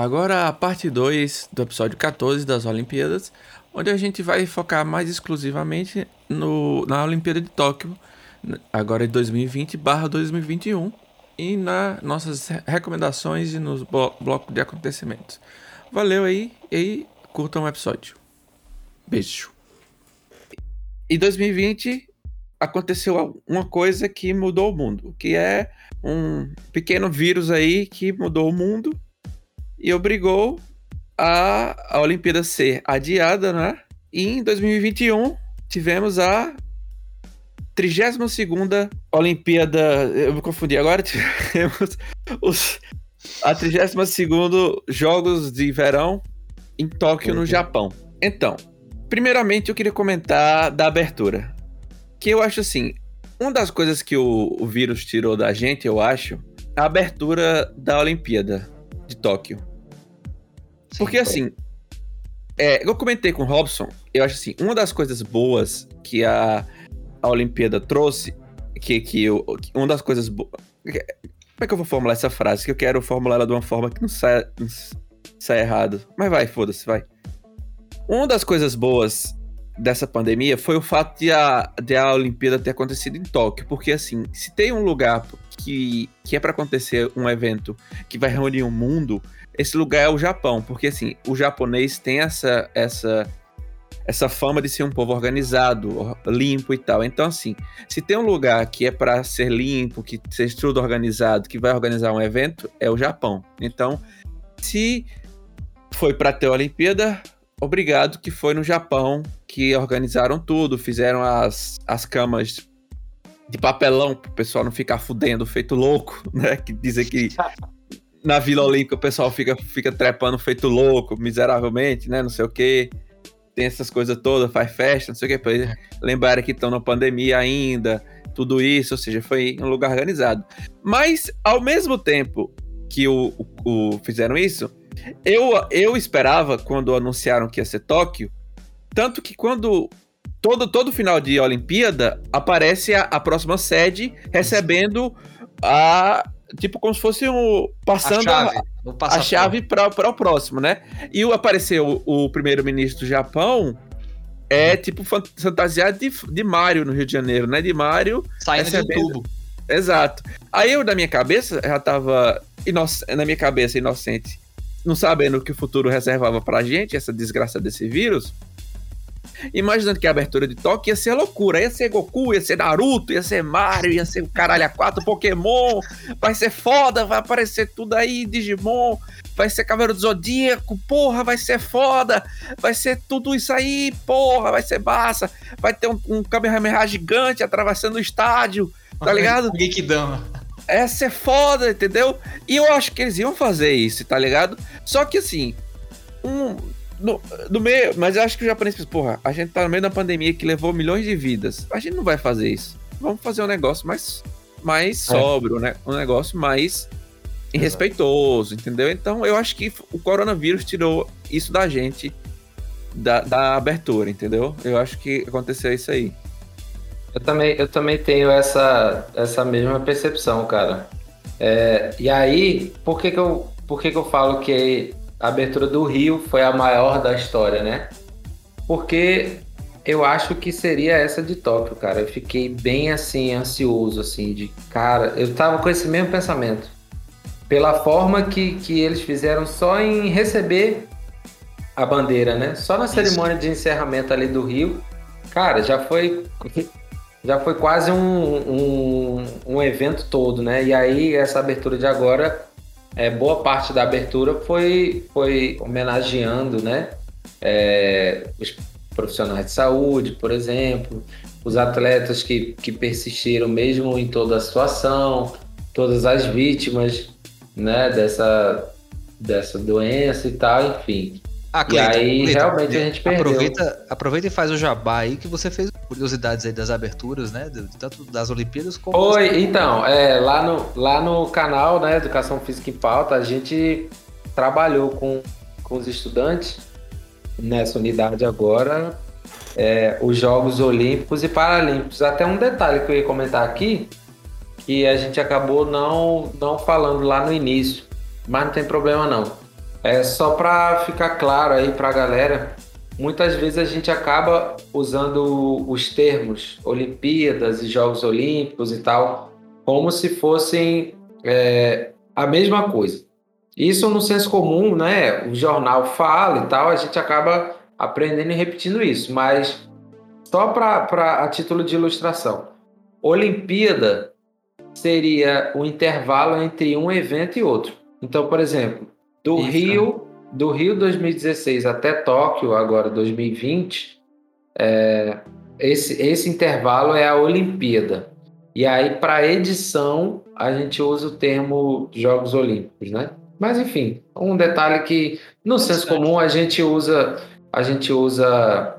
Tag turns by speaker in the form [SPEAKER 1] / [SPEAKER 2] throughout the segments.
[SPEAKER 1] Agora a parte 2 do episódio 14 das Olimpíadas, onde a gente vai focar mais exclusivamente no, na Olimpíada de Tóquio, agora de 2020/2021, e nas nossas recomendações e nos blo blocos de acontecimentos. Valeu aí e curtam o episódio. Beijo. Em 2020 aconteceu uma coisa que mudou o mundo, que é um pequeno vírus aí que mudou o mundo e obrigou a, a Olimpíada ser adiada, né? E em 2021 tivemos a 32 Olimpíada. Eu me confundi agora. Tivemos os, a 32 Jogos de Verão em Tóquio, uhum. no Japão. Então, primeiramente eu queria comentar da abertura. Que eu acho assim: uma das coisas que o, o vírus tirou da gente, eu acho, a abertura da Olimpíada de Tóquio. Porque assim, é, eu comentei com o Robson, eu acho assim, uma das coisas boas que a, a Olimpíada trouxe, que, que, eu, que uma das coisas boas. Como é que eu vou formular essa frase? Que eu quero formular ela de uma forma que não saia, não saia errado. Mas vai, foda-se, vai. Uma das coisas boas dessa pandemia foi o fato de a, de a Olimpíada ter acontecido em Tóquio. Porque, assim, se tem um lugar que, que é para acontecer um evento que vai reunir o mundo, esse lugar é o Japão, porque assim, o japonês tem essa essa essa fama de ser um povo organizado, limpo e tal. Então assim, se tem um lugar que é para ser limpo, que seja tudo organizado, que vai organizar um evento, é o Japão. Então, se foi para ter a Olimpíada, obrigado que foi no Japão que organizaram tudo, fizeram as, as camas de papelão para o pessoal não ficar fudendo feito louco, né? Que dizem que na Vila Olímpica o pessoal fica, fica trepando feito louco, miseravelmente, né? Não sei o quê. Tem essas coisas todas, faz festa, não sei o quê. Pra é. lembrar que estão na pandemia ainda, tudo isso, ou seja, foi um lugar organizado. Mas, ao mesmo tempo que o, o, o fizeram isso, eu, eu esperava, quando anunciaram que ia ser Tóquio, tanto que quando todo, todo final de Olimpíada aparece a, a próxima sede recebendo a tipo como se fosse um passando a chave, para o próximo, né? E o, apareceu o, o primeiro-ministro do Japão é tipo fantasiado de, de Mario no Rio de Janeiro, né? De Mario
[SPEAKER 2] saindo recebendo... de um tubo.
[SPEAKER 1] Exato. Aí eu na minha cabeça já tava na minha cabeça inocente, não sabendo o que o futuro reservava pra gente, essa desgraça desse vírus imaginando que a abertura de Tóquio ia ser loucura. Ia ser Goku, ia ser Naruto, ia ser Mario, ia ser o caralho a quatro Pokémon. Vai ser foda, vai aparecer tudo aí, Digimon. Vai ser Cavaleiro do Zodíaco, porra, vai ser foda. Vai ser tudo isso aí, porra, vai ser massa. Vai ter um, um Kamehameha gigante atravessando o estádio, tá ligado?
[SPEAKER 2] Geekdama.
[SPEAKER 1] Essa é foda, entendeu? E eu acho que eles iam fazer isso, tá ligado? Só que assim, um, no, no meio, mas eu acho que o japonês pensa, porra, a gente tá no meio da pandemia que levou milhões de vidas. A gente não vai fazer isso. Vamos fazer um negócio mais, mais é. sóbrio, né? Um negócio mais irrespeitoso, entendeu? Então eu acho que o coronavírus tirou isso da gente, da, da abertura, entendeu? Eu acho que aconteceu isso aí.
[SPEAKER 3] Eu também, eu também tenho essa, essa mesma percepção, cara. É, e aí, por que, que, eu, por que, que eu falo que a abertura do Rio foi a maior da história, né? Porque eu acho que seria essa de Tóquio, cara. Eu fiquei bem assim, ansioso, assim, de cara. Eu tava com esse mesmo pensamento. Pela forma que, que eles fizeram só em receber a bandeira, né? Só na cerimônia de encerramento ali do Rio. Cara, já foi. Já foi quase um, um, um evento todo, né? E aí, essa abertura de agora é, boa parte da abertura foi, foi homenageando né, é, os profissionais de saúde, por exemplo, os atletas que, que persistiram mesmo em toda a situação, todas as vítimas né, dessa, dessa doença e tal, enfim.
[SPEAKER 2] Ah, Cleiton, e aí Cleiton, realmente a gente perdeu. Aproveita, aproveita e faz o jabá aí que você fez curiosidades aí das aberturas, né? Tanto das Olimpíadas como.
[SPEAKER 3] Oi, então, é, lá, no, lá no canal, né, Educação Física em Pauta, a gente trabalhou com, com os estudantes nessa unidade agora, é, os Jogos Olímpicos e Paralímpicos. Até um detalhe que eu ia comentar aqui, que a gente acabou não, não falando lá no início, mas não tem problema não É só para ficar claro aí para a galera, muitas vezes a gente acaba usando os termos Olimpíadas e Jogos Olímpicos e tal, como se fossem é, a mesma coisa. Isso no senso comum, né? O jornal fala e tal, a gente acaba aprendendo e repetindo isso, mas só para a título de ilustração. Olimpíada seria o intervalo entre um evento e outro. Então, por exemplo, do Isso. Rio, do Rio 2016 até Tóquio, agora 2020, é, esse, esse intervalo é a Olimpíada. E aí, para edição, a gente usa o termo Jogos Olímpicos, né? Mas enfim, um detalhe que no senso comum a gente usa, a gente usa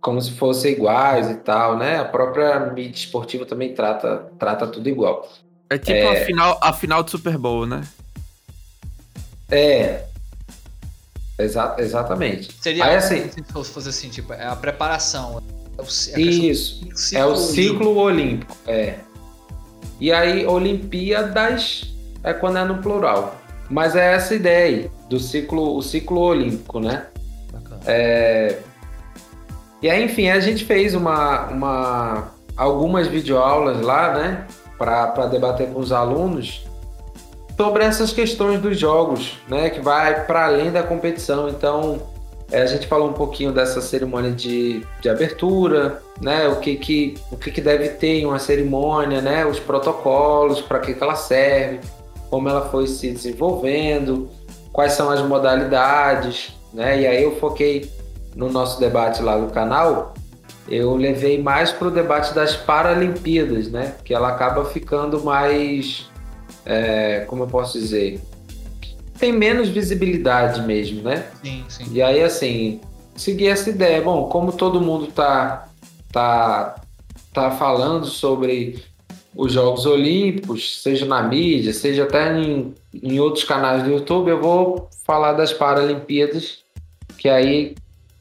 [SPEAKER 3] como se fossem iguais e tal, né? A própria mídia esportiva também trata, trata tudo igual.
[SPEAKER 1] É tipo é... A, final, a final do Super Bowl, né?
[SPEAKER 3] É. Exa exatamente.
[SPEAKER 2] Seria Aí, assim, se fosse assim, tipo, é a preparação.
[SPEAKER 3] É o, é isso. É o ciclo olímpico. olímpico. É. E aí, Olimpíadas é quando é no plural. Mas é essa ideia aí, do ciclo, o ciclo olímpico, né? Bacana. É, e aí, enfim, a gente fez uma, uma algumas videoaulas lá, né, para debater com os alunos sobre essas questões dos jogos, né, que vai para além da competição. Então, é, a gente falou um pouquinho dessa cerimônia de, de abertura, né, o que que o que, que deve ter em uma cerimônia, né, os protocolos, para que, que ela serve, como ela foi se desenvolvendo, quais são as modalidades, né, e aí eu foquei no nosso debate lá no canal, eu levei mais para o debate das Paralimpíadas, né? Que ela acaba ficando mais, é, como eu posso dizer, tem menos visibilidade mesmo, né?
[SPEAKER 2] Sim, sim.
[SPEAKER 3] E aí, assim, seguir essa ideia. Bom, como todo mundo tá, tá, tá falando sobre os Jogos Olímpicos, seja na mídia, seja até em, em outros canais do YouTube, eu vou falar das Paralimpíadas, que aí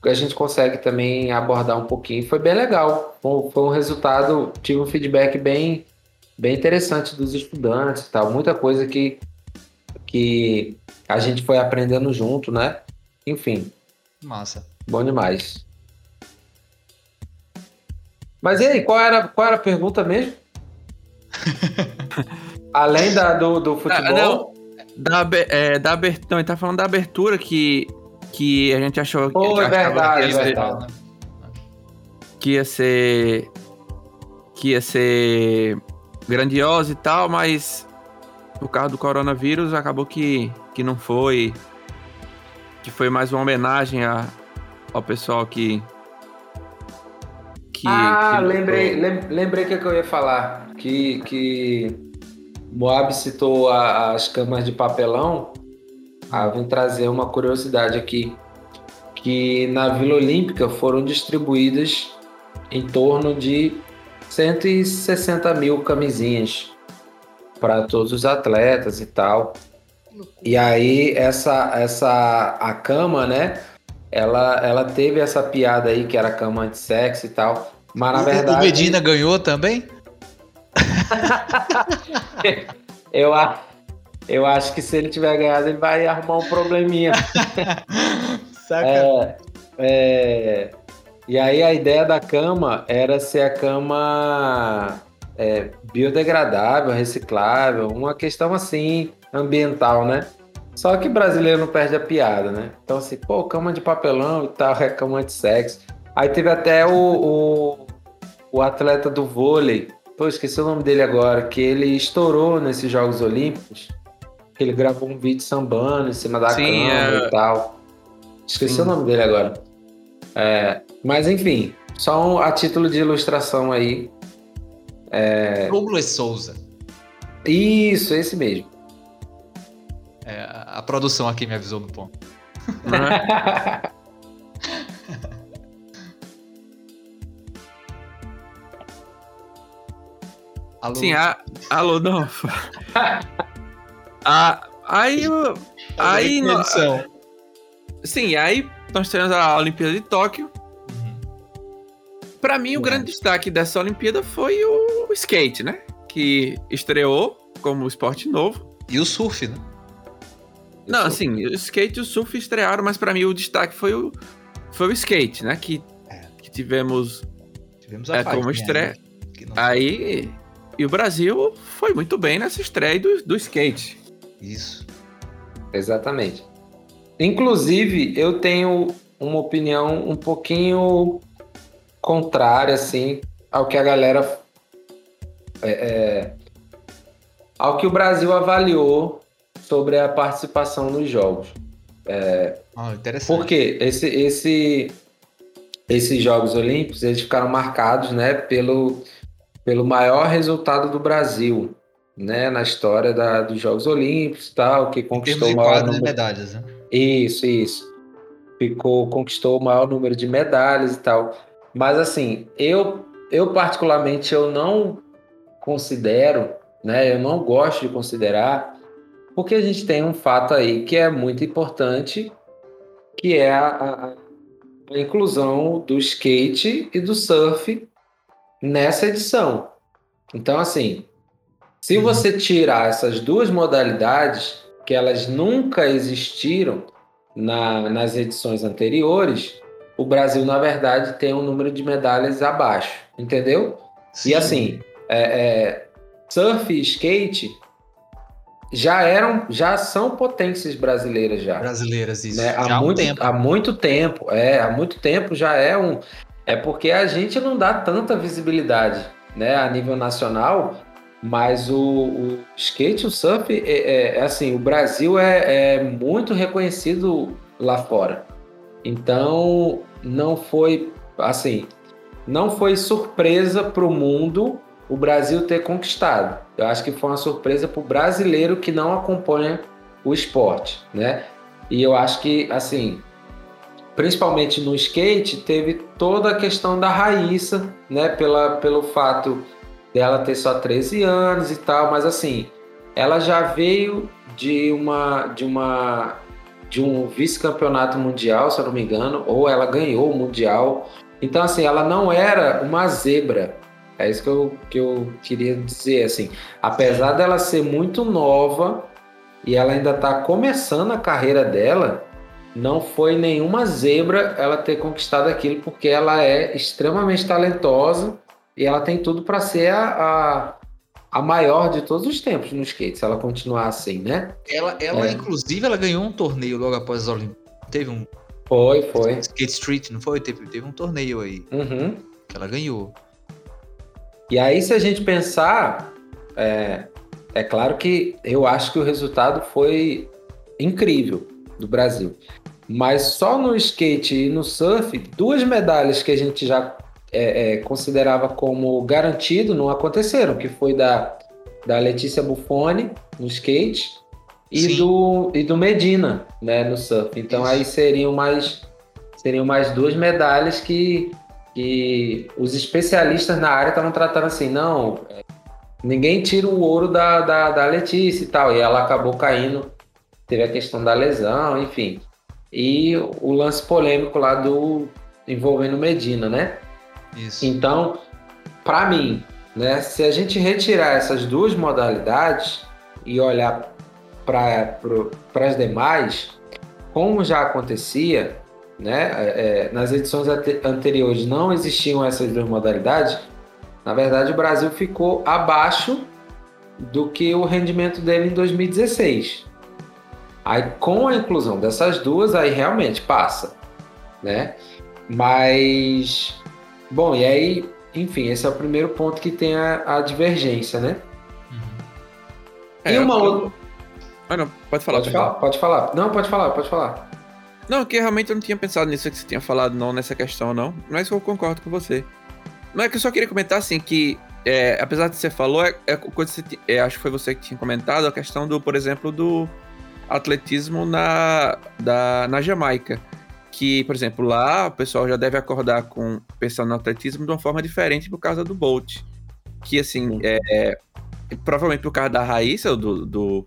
[SPEAKER 3] a gente consegue também abordar um pouquinho. Foi bem legal. Foi um resultado, tive um feedback bem, bem interessante dos estudantes e tal. Muita coisa que, que a gente foi aprendendo junto, né? Enfim.
[SPEAKER 2] Massa.
[SPEAKER 3] Bom demais. Mas e aí, qual era, qual era a pergunta mesmo? Além da, do, do futebol? Ah, não,
[SPEAKER 1] da, é, da abertura, não, ele tá falando da abertura que que a gente achou
[SPEAKER 3] oh,
[SPEAKER 1] que,
[SPEAKER 3] é verdade, que, ia ser,
[SPEAKER 1] que ia ser que ia ser grandiosa e tal, mas por causa do coronavírus acabou que, que não foi que foi mais uma homenagem a, ao pessoal que
[SPEAKER 3] que, ah, que lembrei, lembrei que, que eu ia falar que que Moab citou a, as camas de papelão. Ah, vim trazer uma curiosidade aqui, que na Vila Olímpica foram distribuídas em torno de 160 mil camisinhas para todos os atletas e tal. E aí essa essa a cama, né? Ela ela teve essa piada aí que era cama de sexo e tal, mas na verdade
[SPEAKER 2] o Medina ganhou também?
[SPEAKER 3] eu acho eu acho que se ele tiver ganhado, ele vai arrumar um probleminha. Saca? É, é, e aí a ideia da cama era ser a cama é, biodegradável, reciclável, uma questão assim, ambiental, né? Só que brasileiro não perde a piada, né? Então assim, pô, cama de papelão e tal, é cama de sexo. Aí teve até o, o, o atleta do vôlei, pô, esqueci o nome dele agora, que ele estourou nesses Jogos Olímpicos ele gravou um vídeo sambando em cima da Sim, cama é... e tal. Esqueci Sim. o nome dele agora. É, mas enfim, só um, a título de ilustração aí.
[SPEAKER 2] É... Douglas Souza.
[SPEAKER 3] Isso, esse mesmo.
[SPEAKER 2] É, a produção aqui me avisou no ponto.
[SPEAKER 1] alô? Sim, a... alô, não. Ah, aí. aí. No, sim, aí nós temos a Olimpíada de Tóquio. Uhum. Para mim, o grande destaque dessa Olimpíada foi o skate, né? Que estreou como esporte novo.
[SPEAKER 2] E o surf, né?
[SPEAKER 1] Não, assim, o skate e o surf estrearam, mas para mim o destaque foi o, foi o skate, né? Que, é. que tivemos, tivemos a é, como estreia. Né? Aí. E o Brasil foi muito bem nessa estreia do, do skate.
[SPEAKER 2] Isso.
[SPEAKER 3] Exatamente. Inclusive, eu tenho uma opinião um pouquinho contrária, assim, ao que a galera. É, é, ao que o Brasil avaliou sobre a participação nos jogos. É,
[SPEAKER 2] ah, interessante.
[SPEAKER 3] Porque esse, esse, esses Jogos Olímpicos eles ficaram marcados né, pelo, pelo maior resultado do Brasil né, na história da, dos Jogos Olímpicos tal, que conquistou o maior número
[SPEAKER 2] de medalhas. Né?
[SPEAKER 3] Isso, isso. Ficou, conquistou o maior número de medalhas e tal. Mas assim, eu, eu particularmente eu não considero, né, eu não gosto de considerar, porque a gente tem um fato aí que é muito importante, que é a, a, inclusão do skate e do surf nessa edição. Então, assim, se uhum. você tirar essas duas modalidades, que elas nunca existiram na, nas edições anteriores, o Brasil, na verdade, tem um número de medalhas abaixo, entendeu? Sim. E assim, é, é, surf e skate já eram, já são potências brasileiras já.
[SPEAKER 2] Brasileiras, isso.
[SPEAKER 3] Né? Há, muito, um tempo. há muito tempo, é, há muito tempo já é um. É porque a gente não dá tanta visibilidade, né, a nível nacional, mas o, o skate, o surf, é, é, é assim, o Brasil é, é muito reconhecido lá fora. Então, não foi assim, não foi surpresa para o mundo o Brasil ter conquistado. Eu acho que foi uma surpresa para o brasileiro que não acompanha o esporte, né? E eu acho que, assim, principalmente no skate, teve toda a questão da Raíssa, né? Pela, pelo fato dela ter só 13 anos e tal, mas assim, ela já veio de uma de uma de um vice-campeonato mundial, se eu não me engano, ou ela ganhou o mundial. Então, assim, ela não era uma zebra. É isso que eu, que eu queria dizer, assim. Apesar dela ser muito nova e ela ainda está começando a carreira dela, não foi nenhuma zebra ela ter conquistado aquilo, porque ela é extremamente talentosa e ela tem tudo para ser a, a a maior de todos os tempos no skate, se ela continuar assim, né?
[SPEAKER 2] Ela, ela é. inclusive, ela ganhou um torneio logo após as Olimpíadas. Teve um.
[SPEAKER 3] Foi, foi.
[SPEAKER 2] Skate Street, não foi? Teve, teve um torneio aí.
[SPEAKER 3] Uhum.
[SPEAKER 2] Que ela ganhou.
[SPEAKER 3] E aí, se a gente pensar, é, é claro que eu acho que o resultado foi incrível do Brasil. Mas só no skate e no surf, duas medalhas que a gente já é, é, considerava como garantido não aconteceram, que foi da, da Letícia Buffoni no skate e do, e do Medina né, no surf. Então Isso. aí seriam mais, seriam mais duas medalhas que, que os especialistas na área estavam tratando assim, não, ninguém tira o ouro da, da, da Letícia e tal. E ela acabou caindo, teve a questão da lesão, enfim. E o lance polêmico lá do envolvendo Medina, né?
[SPEAKER 2] Isso.
[SPEAKER 3] Então, para mim, né, se a gente retirar essas duas modalidades e olhar para as demais, como já acontecia, né, é, é nas edições anteriores não existiam essas duas modalidades, na verdade o Brasil ficou abaixo do que o rendimento dele em 2016. Aí com a inclusão dessas duas, aí realmente passa, né? Mas Bom, e aí, enfim, esse é o primeiro ponto que tem a, a divergência, né? Uhum.
[SPEAKER 1] É, e uma outra. Ah, não, pode falar.
[SPEAKER 3] Pode falar, pode falar. Não, pode falar, pode falar.
[SPEAKER 1] Não, que realmente eu não tinha pensado nisso que você tinha falado, não, nessa questão, não. Mas eu concordo com você. Não é que eu só queria comentar, assim, que é, apesar de você falou, é, é coisa você, é, acho que foi você que tinha comentado a questão do, por exemplo, do atletismo na, da, na Jamaica que, por exemplo, lá o pessoal já deve acordar com pensando no atletismo de uma forma diferente por causa do Bolt. Que, assim, é, provavelmente por causa da Raíssa, do, do,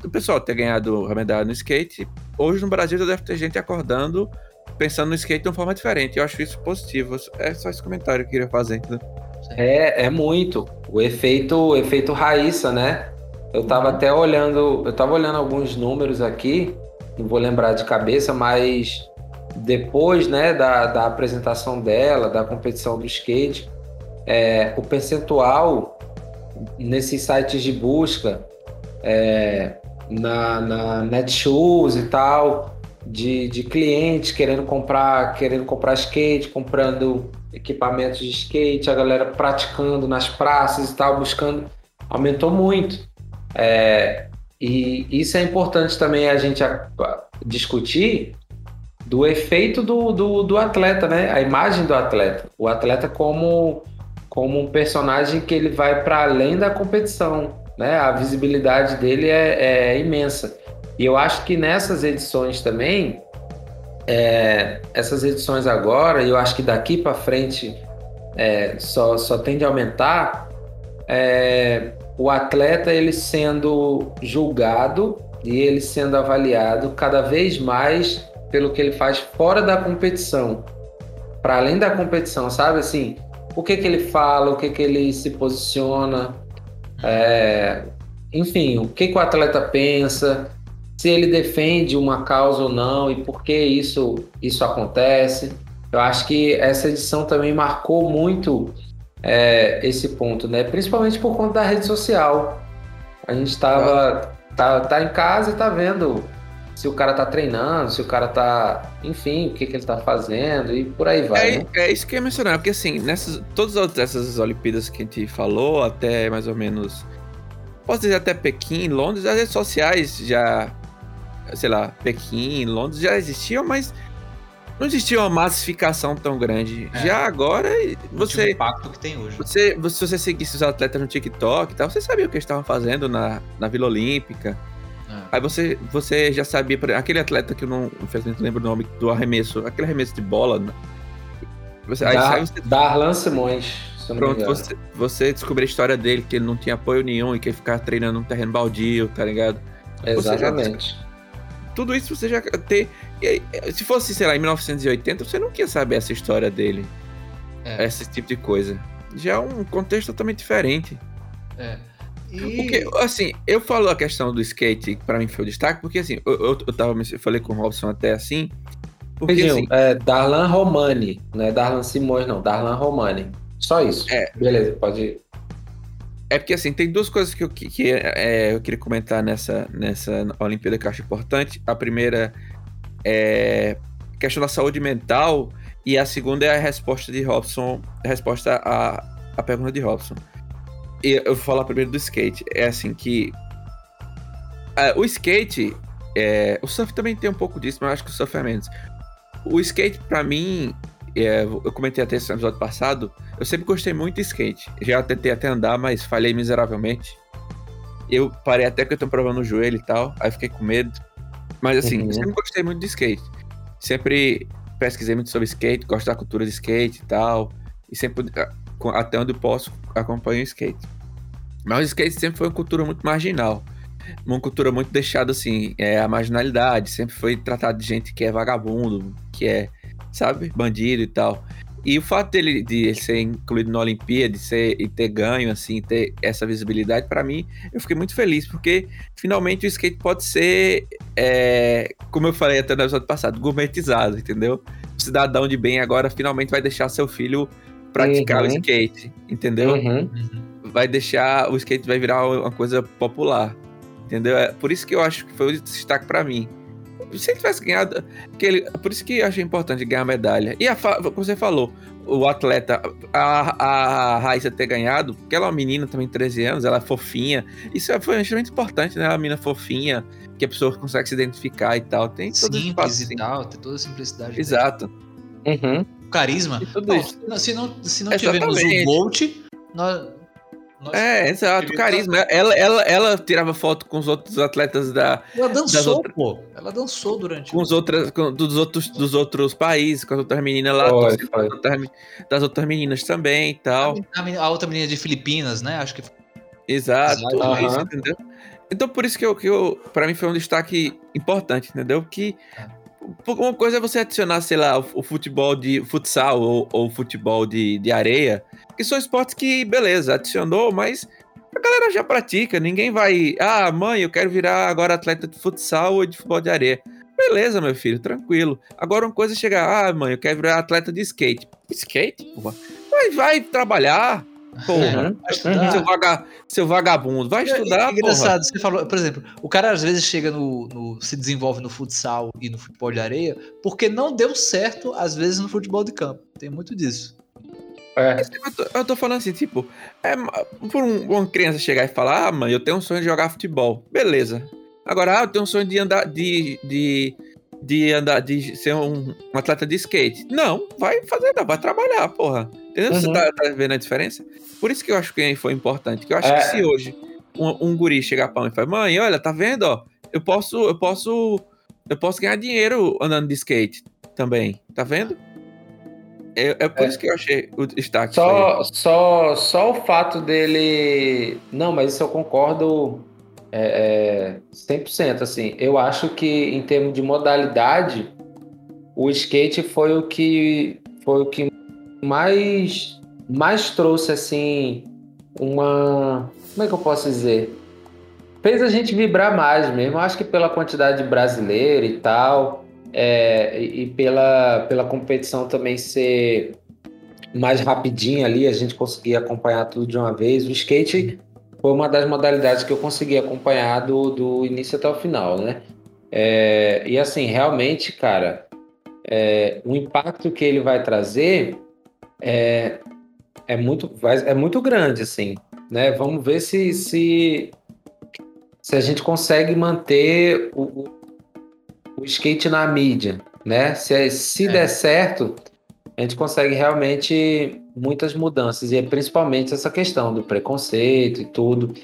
[SPEAKER 1] do pessoal ter ganhado a medalha no skate, hoje no Brasil já deve ter gente acordando pensando no skate de uma forma diferente. Eu acho isso positivo. É só esse comentário que eu queria fazer.
[SPEAKER 3] É, é muito. O efeito, o efeito Raíssa, né? Eu tava até olhando, eu tava olhando alguns números aqui, não vou lembrar de cabeça, mas depois né, da, da apresentação dela, da competição do skate, é, o percentual nesses sites de busca, é, na, na Netshoes e tal, de, de clientes querendo comprar, querendo comprar skate, comprando equipamentos de skate, a galera praticando nas praças e tal, buscando, aumentou muito. É, e isso é importante também a gente discutir do efeito do, do, do, atleta, né? A imagem do atleta. O atleta como, como um personagem que ele vai para além da competição, né? A visibilidade dele é, é imensa. E eu acho que nessas edições também, é, essas edições agora, e eu acho que daqui para frente é, só, só tende a aumentar, é, o atleta ele sendo julgado e ele sendo avaliado cada vez mais pelo que ele faz fora da competição, para além da competição, sabe assim, o que que ele fala, o que que ele se posiciona, é, enfim, o que que o atleta pensa, se ele defende uma causa ou não e por que isso, isso acontece. Eu acho que essa edição também marcou muito é, esse ponto, né? Principalmente por conta da rede social. A gente estava tá, tá em casa e tá vendo se o cara tá treinando, se o cara tá, enfim, o que, que ele tá fazendo e por aí vai.
[SPEAKER 1] É, né? é isso que eu ia mencionar, porque assim, nessas, todas essas Olimpíadas que a gente falou, até mais ou menos, posso dizer até Pequim, Londres, as redes sociais já sei lá, Pequim, Londres já existiam, mas não existia uma massificação tão grande. É. Já agora, você. O
[SPEAKER 2] impacto que tem hoje.
[SPEAKER 1] Você, se você seguisse os atletas no TikTok e tal, você sabia o que eles estavam fazendo na, na Vila Olímpica. É. Aí você, você já sabia, aquele atleta que eu não, infelizmente, lembro o nome do arremesso, aquele arremesso de bola. Né?
[SPEAKER 3] Você, aí Dar, você... Darlan Simões.
[SPEAKER 1] Pronto, você, você descobriu a história dele, que ele não tinha apoio nenhum e que ele ficava treinando num terreno baldio, tá ligado?
[SPEAKER 3] Exatamente
[SPEAKER 1] tudo isso você já tem. Se fosse, sei lá, em 1980, você não quer saber essa história dele. É. Esse tipo de coisa. Já é um contexto totalmente diferente.
[SPEAKER 2] É.
[SPEAKER 1] E... Porque, assim, eu falo a questão do skate, para mim foi o destaque, porque assim, eu, eu, eu, tava, eu falei com o Robson até assim.
[SPEAKER 3] Porque, assim, é Darlan Romani, não é Darlan Simões, não, Darlan Romani. Só isso.
[SPEAKER 1] É.
[SPEAKER 3] Beleza, pode ir.
[SPEAKER 1] É porque assim, tem duas coisas que eu, que, que é, eu queria comentar nessa, nessa Olimpíada que eu acho importante. A primeira é a questão da saúde mental e a segunda é a resposta de Robson, a resposta à, à pergunta de Robson. E eu vou falar primeiro do skate. É assim que uh, o skate, é, o surf também tem um pouco disso, mas eu acho que o surf é menos. O skate, para mim, é, eu comentei até esse no episódio passado, eu sempre gostei muito de skate. Já tentei até andar, mas falhei miseravelmente. Eu parei até que eu tô provando o joelho e tal, aí fiquei com medo. Mas assim, uhum. eu sempre gostei muito de skate. Sempre pesquisei muito sobre skate, gosto da cultura de skate e tal. E sempre, até onde posso, acompanho o skate. Mas o skate sempre foi uma cultura muito marginal. Uma cultura muito deixada assim, é a marginalidade. Sempre foi tratado de gente que é vagabundo, que é sabe? Bandido e tal. E o fato dele de ele ser incluído na Olimpíada, de ser e ter ganho, assim, ter essa visibilidade, para mim, eu fiquei muito feliz, porque finalmente o skate pode ser, é, como eu falei até no episódio passado, gourmetizado, entendeu? O cidadão de bem agora finalmente vai deixar seu filho praticar uhum. o skate, entendeu?
[SPEAKER 3] Uhum.
[SPEAKER 1] Vai deixar, o skate vai virar uma coisa popular, entendeu? É por isso que eu acho que foi o destaque para mim se ele tivesse ganhado. Que ele, por isso que eu achei importante ganhar a medalha. E a, como você falou, o atleta, a, a Raíssa ter ganhado, porque ela é uma menina também, 13 anos, ela é fofinha. Isso foi extremamente importante, né? A menina fofinha, que a pessoa consegue se identificar e tal. Tem
[SPEAKER 2] Simples e tal, tem toda a simplicidade.
[SPEAKER 1] Exato.
[SPEAKER 3] Uhum.
[SPEAKER 2] Carisma. Não, se não, se não tivermos o Bolt, nós,
[SPEAKER 1] é, exato, carisma. Ela, ela, ela tirava foto com os outros atletas da.
[SPEAKER 2] Ela dançou, outras... pô. Ela dançou durante.
[SPEAKER 1] Com os outras, com, dos, outros, dos outros países, com as outras meninas lá. Foi, foi. Das outras meninas também e tal.
[SPEAKER 2] A, a, outra menina de Filipinas, né? Acho que.
[SPEAKER 1] Exato, tudo isso, entendeu? Então, por isso que eu, que eu, pra mim foi um destaque importante, entendeu? Que é. Uma coisa é você adicionar, sei lá, o, futebol de futsal ou, ou futebol de, de areia que são esportes que, beleza, adicionou, mas A galera já pratica, ninguém vai. Ah, mãe, eu quero virar agora atleta de futsal ou de futebol de areia. Beleza, meu filho, tranquilo. Agora uma coisa é chegar, ah, mãe, eu quero virar atleta de skate. Skate? Vai, vai trabalhar. Porra, uhum. Seu, vaga, seu, vagabundo, vai estudar.
[SPEAKER 2] É, engraçado, porra. você falou, por exemplo, o cara às vezes chega no, no, se desenvolve no futsal e no futebol de areia porque não deu certo, às vezes, no futebol de campo. Tem muito disso.
[SPEAKER 1] É. Eu, tô, eu, tô, falando assim, tipo, é, por um, uma criança chegar e falar, ah, mãe, eu tenho um sonho de jogar futebol. Beleza. Agora, ah, eu tenho um sonho de andar, de, de, de andar, de ser um, um atleta de skate. Não, vai fazer, vai trabalhar, porra. Entendeu? Uhum. Você tá, tá, vendo a diferença? Por isso que eu acho que foi importante. Que eu acho é. que se hoje um, um guri chegar pra mim e falar, mãe, olha, tá vendo, ó, eu posso, eu posso, eu posso ganhar dinheiro andando de skate também, tá vendo? É, é por é. isso que eu achei o destaque.
[SPEAKER 3] Só, só, só o fato dele. Não, mas isso eu concordo é, é, 100%. Assim, eu acho que em termos de modalidade, o skate foi o que foi o que mais mais trouxe assim uma como é que eu posso dizer fez a gente vibrar mais mesmo acho que pela quantidade de brasileiro e tal é, e pela, pela competição também ser mais rapidinha ali, a gente conseguia acompanhar tudo de uma vez. O skate foi uma das modalidades que eu consegui acompanhar do, do início até o final, né? É, e assim, realmente, cara, é, o impacto que ele vai trazer é, é, muito, é muito grande, assim, né? Vamos ver se, se, se a gente consegue manter o, o skate na mídia, né? Se, se é. der certo, a gente consegue realmente muitas mudanças, e é principalmente essa questão do preconceito e tudo.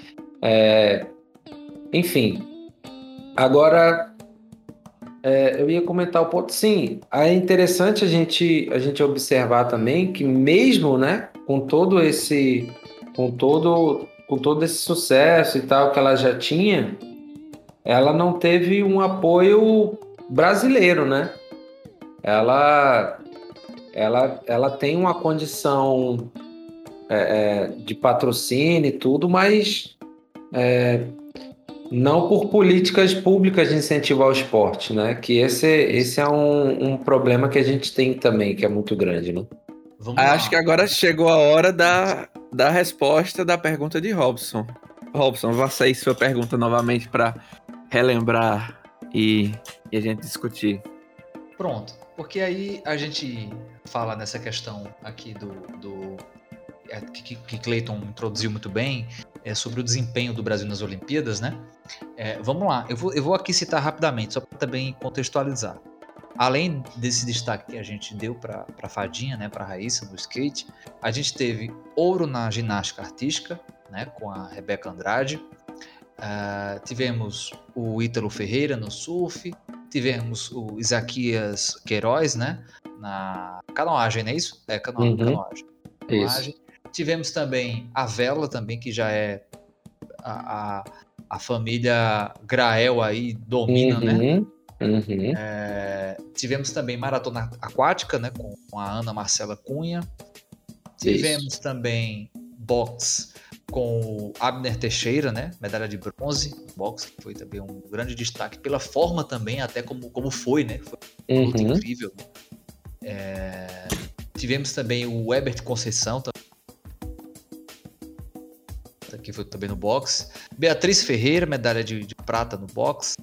[SPEAKER 3] É... Enfim, agora é, eu ia comentar o ponto. Sim, é interessante a gente, a gente observar também que mesmo, né, com todo esse, com todo, com todo esse sucesso e tal que ela já tinha, ela não teve um apoio brasileiro, né? Ela, ela, ela tem uma condição é, é, de patrocínio e tudo, mas é, não por políticas públicas de incentivo ao esporte, né? Que esse, esse é um, um problema que a gente tem também, que é muito grande, né?
[SPEAKER 1] Acho que agora chegou a hora da, da resposta da pergunta de Robson. Robson, faça aí sua pergunta novamente para relembrar e, e a gente discutir.
[SPEAKER 2] Pronto, porque aí a gente fala nessa questão aqui do, do é, que, que Clayton introduziu muito bem, é sobre o desempenho do Brasil nas Olimpíadas, né? É, vamos lá, eu vou, eu vou aqui citar rapidamente, só para também contextualizar. Além desse destaque que a gente deu para a Fadinha, né, para a Raíssa no skate, a gente teve ouro na ginástica artística, né, com a Rebeca Andrade, Uh, tivemos o Ítalo Ferreira no surf, tivemos o Isaquias Queiroz, né? Na canoagem, não é isso? É, cano... uhum. canoagem. Isso. Tivemos também a vela também, que já é a, a, a família Grael aí domina, né? uhum. né? Uhum. É, tivemos também maratona aquática, né? Com, com a Ana Marcela Cunha. Tivemos isso. também box com o Abner Teixeira, né? Medalha de bronze, boxe, que foi também um grande destaque pela forma também, até como, como foi, né? Foi uhum. incrível. É... Tivemos também o Ebert Conceição, que foi também no boxe. Beatriz Ferreira, medalha de, de prata no boxe.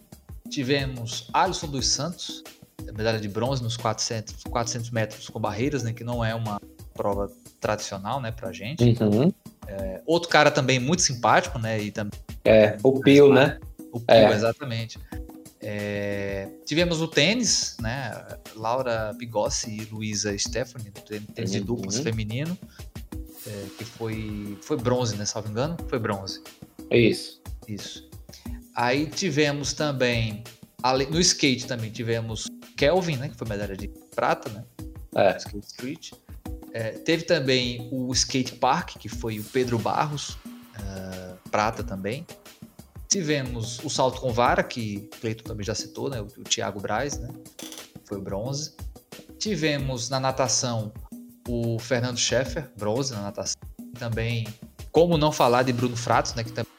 [SPEAKER 2] Tivemos Alisson dos Santos, medalha de bronze nos 400, 400 metros com barreiras, né? Que não é uma prova tradicional, né, pra gente. Uhum. É, outro cara também muito simpático, né? E também,
[SPEAKER 3] é, o Pio, né?
[SPEAKER 2] O Pio, é. exatamente. É, tivemos o tênis, né? Laura Pigossi e Luísa Stephanie, tênis de uhum. duplas feminino, é, que foi, foi bronze, né? Salvo engano, foi bronze.
[SPEAKER 3] Isso.
[SPEAKER 2] Isso. Aí tivemos também, no skate também tivemos Kelvin, né? Que foi medalha de prata, né? É. Skate Street. É, teve também o Skate Park, que foi o Pedro Barros, uh, prata também. Tivemos o salto com vara, que o Cleiton também já citou, né? O, o Thiago Braz, né? Foi bronze. Tivemos na natação o Fernando Scheffer, bronze na natação. Também como não falar de Bruno Fratos, né? Que também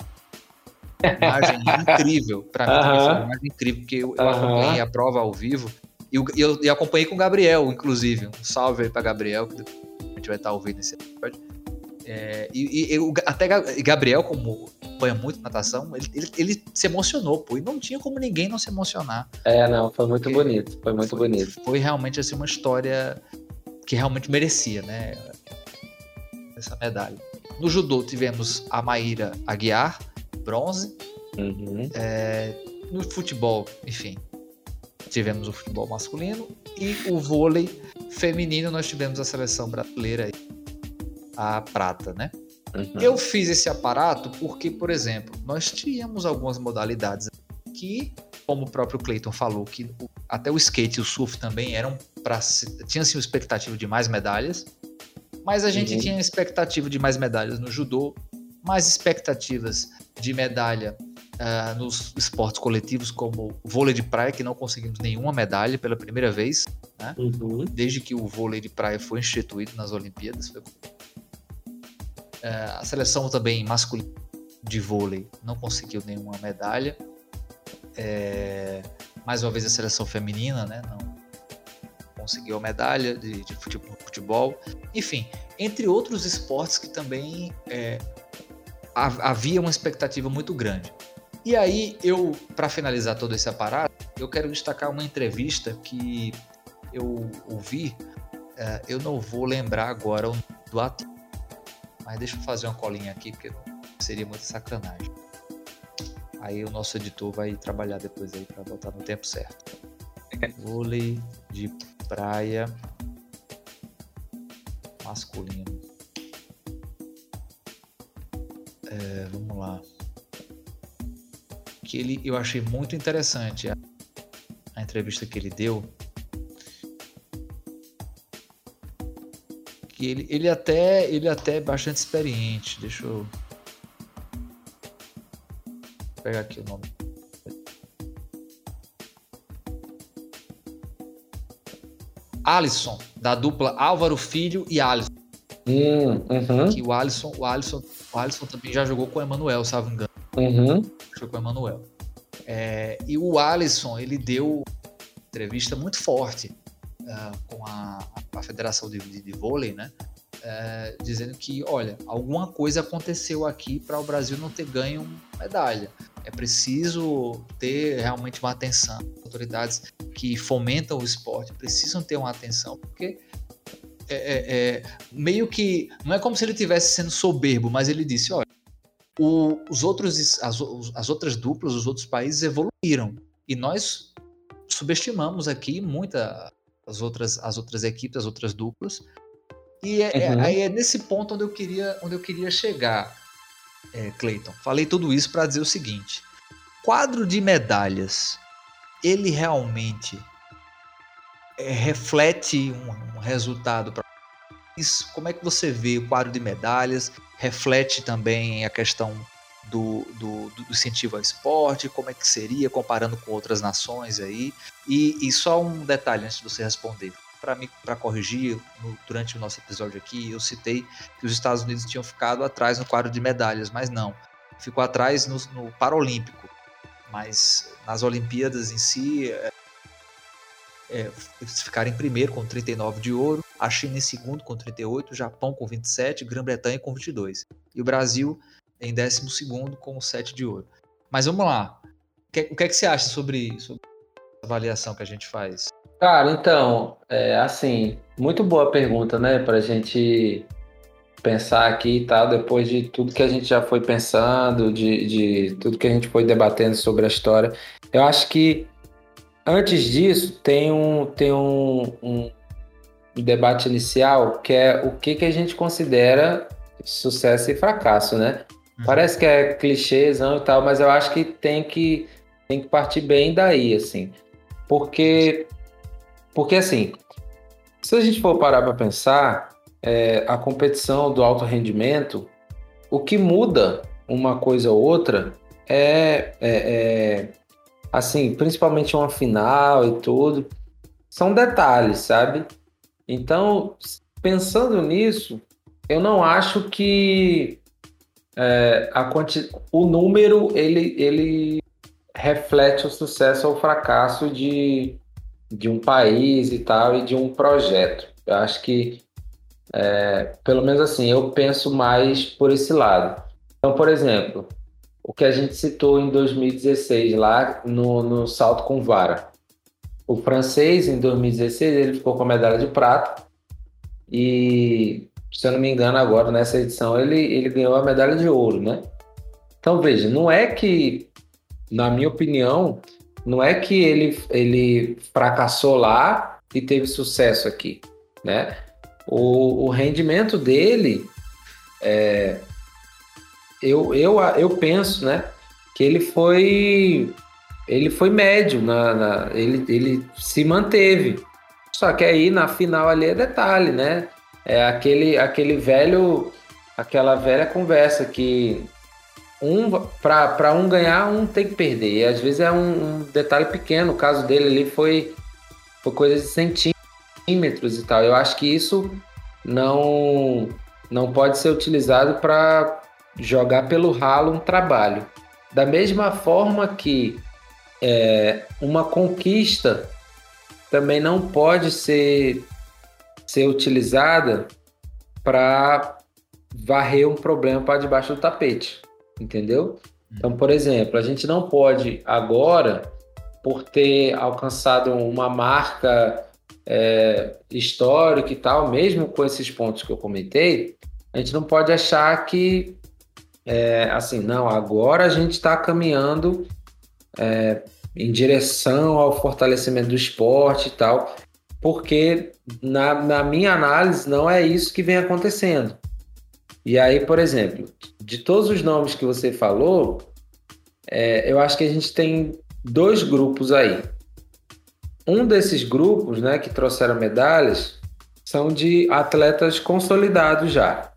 [SPEAKER 2] imagem incrível. Pra mim,
[SPEAKER 3] Aham.
[SPEAKER 2] também foi uma imagem incrível, porque eu, eu
[SPEAKER 3] Aham.
[SPEAKER 2] acompanhei a prova ao vivo. E eu, eu- acompanhei com o Gabriel, inclusive. Um salve aí pra Gabriel, que depois a gente vai estar ouvindo esse episódio. É, e, e eu- até Ga- Gabriel, como acompanha muito natação, ele, ele, ele se emocionou, pô. E não tinha como ninguém não se emocionar.
[SPEAKER 3] É, não, foi muito bonito. Foi muito
[SPEAKER 2] foi,
[SPEAKER 3] bonito.
[SPEAKER 2] Foi realmente assim, uma história que realmente merecia, né? Essa medalha. No judô tivemos a Maíra Aguiar, bronze.
[SPEAKER 3] Uhum.
[SPEAKER 2] No futebol, enfim, tivemos o futebol masculino e o vôlei feminino nós tivemos a seleção brasileira, a prata, né?
[SPEAKER 3] Uhum.
[SPEAKER 2] Eu fiz esse aparato porque, por exemplo, nós tínhamos algumas modalidades que, como o próprio Clayton falou, que até o skate e o surf também eram para tinha assim uma expectativa de mais medalhas, mas a gente
[SPEAKER 3] Uhum.
[SPEAKER 2] tinha expectativa de mais medalhas no judô, mais expectativas de medalha ah, nos esportes coletivos como o vôlei de praia, que não conseguimos nenhuma medalha pela primeira vez,
[SPEAKER 3] Uhum.
[SPEAKER 2] desde que o vôlei de praia foi instituído nas Olimpíadas. Foi- É, a seleção também masculina de vôlei não conseguiu nenhuma medalha. É, mais uma vez a seleção feminina, né? Não conseguiu a medalha de, de fute- futebol. Enfim, entre outros esportes que também é, ha- havia uma expectativa muito grande. E aí, eu, para finalizar todo esse aparato, eu quero destacar uma entrevista que eu ouvi. é, eu não vou lembrar agora do ator, mas deixa eu fazer uma colinha aqui, porque seria muita sacanagem. Aí o nosso editor vai trabalhar depois aí para botar no tempo certo. Vôlei de praia masculino. É, vamos lá. Que ele, eu achei muito interessante a, a entrevista que ele deu. Que ele, ele até ele até é bastante experiente. Deixa eu pegar aqui o nome. Alisson, da dupla Álvaro Filho e Alisson.
[SPEAKER 3] Hum, uhum.
[SPEAKER 2] Que o Alisson, o Alisson, o Alisson também já jogou com o Emanuel, se eu não me engano.
[SPEAKER 3] Uhum.
[SPEAKER 2] Jogou com o Emanuel. É, e o Alisson, ele deu entrevista muito forte ah, com a, a Federação de, de, de Vôlei, né? É, dizendo que, olha, alguma coisa aconteceu aqui para o Brasil não ter ganho medalha. É preciso ter realmente uma atenção. Autoridades que fomentam o esporte precisam ter uma atenção, porque é, é, é, meio que não é como se ele estivesse sendo soberbo, mas ele disse, olha, o- os outros, as, as outras duplas, os outros países evoluíram e nós subestimamos aqui muita as outras, as outras equipes, as outras duplas. E é, é-
[SPEAKER 3] Uhum.
[SPEAKER 2] aí é nesse ponto onde eu queria, onde eu queria chegar, é, Clayton. Falei tudo isso para dizer o seguinte: quadro de medalhas, ele realmente é, reflete um, um resultado para isso? Como é que você vê o quadro de medalhas? Reflete também a questão do, do, do incentivo ao esporte? Como é que seria comparando com outras nações aí? E, e só um detalhe antes de você responder. Para corrigir, no- durante o nosso episódio aqui, eu citei que os Estados Unidos tinham ficado atrás no quadro de medalhas, mas não. Ficou atrás no, no Paralímpico. Mas nas Olimpíadas em si, é, é, eles ficaram em primeiro com 39 de ouro, a China em segundo com 38, o Japão com 27, Grã-Bretanha com 22. E o Brasil em décimo segundo com 7 de ouro. Mas vamos lá. O que, o que é que você acha sobre, sobre a avaliação que a gente faz?
[SPEAKER 3] Cara, então, é assim, muito boa pergunta, né, pra gente pensar aqui e tal, depois de tudo que a gente já foi pensando, de, de tudo que a gente foi debatendo sobre a história. Eu acho que antes disso tem um, tem um, um debate inicial que é o que, que a gente considera sucesso e fracasso, né? Parece que é clichêzão e tal, mas eu acho que tem que, tem que partir bem daí, assim. Porque, porque assim, se a gente for parar para pensar, é, a competição do alto rendimento, o que muda uma coisa ou outra é, é, é, assim, principalmente uma final e tudo, são detalhes, sabe? Então, pensando nisso, eu não acho que é, a quanti... o número ele, ele reflete o sucesso ou o fracasso de, de um país e tal, e de um projeto. Eu acho que, é, pelo menos assim, eu penso mais por esse lado. Então, por exemplo, o que a gente citou em 2016 lá no, no salto com vara. O francês, em 2016, ele ficou com a medalha de prata e, se eu não me engano, agora nessa edição ele, ele ganhou a medalha de ouro, né? Então, veja, não é que na minha opinião, não é que ele, ele fracassou lá e teve sucesso aqui, né? O, o rendimento dele, é, eu, eu, eu penso, né, que ele foi ele foi médio, na, na, ele, ele se manteve. Só que aí na final ali é detalhe, né? É aquele, aquele velho, aquela velha conversa que um para um ganhar, um tem que perder. E às vezes é um, um, detalhe pequeno. O caso dele ali foi, foi coisa de centímetros e tal. Eu acho que isso não, não pode ser utilizado para jogar pelo ralo um trabalho. Da mesma forma que é, uma conquista também não pode ser, ser utilizada para varrer um problema para debaixo do tapete entendeu? Então, por exemplo, a gente não pode agora, por ter alcançado uma marca é, histórica e tal, mesmo com esses pontos que eu comentei, a gente não pode achar que, é, assim, não, agora a gente está caminhando é, em direção ao fortalecimento do esporte e tal, porque na, na minha análise não é isso que vem acontecendo. E aí, por exemplo, de todos os nomes que você falou, é, eu acho que a gente tem dois grupos aí. Um desses grupos, né, que trouxeram medalhas, são de atletas consolidados já,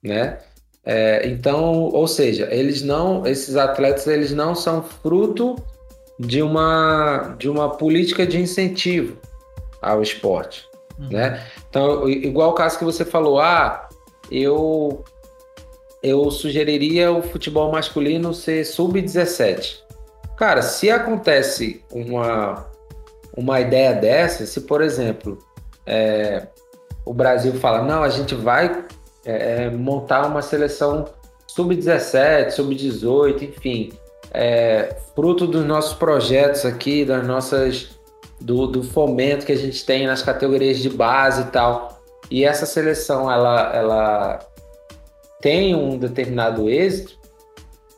[SPEAKER 3] né? É, então, ou seja, eles não, esses atletas, eles não são fruto de uma de uma política de incentivo ao esporte, uhum. né? Então, igual o caso que você falou, ah, eu eu sugeriria o futebol masculino ser sub-17. Cara, se acontece uma, uma ideia dessa, se por exemplo é, o Brasil fala, não, a gente vai é, é montar uma seleção sub-17, sub-18, enfim, é, fruto dos nossos projetos aqui, das nossas do, do fomento que a gente tem nas categorias de base e tal e essa seleção ela, ela tem um determinado êxito,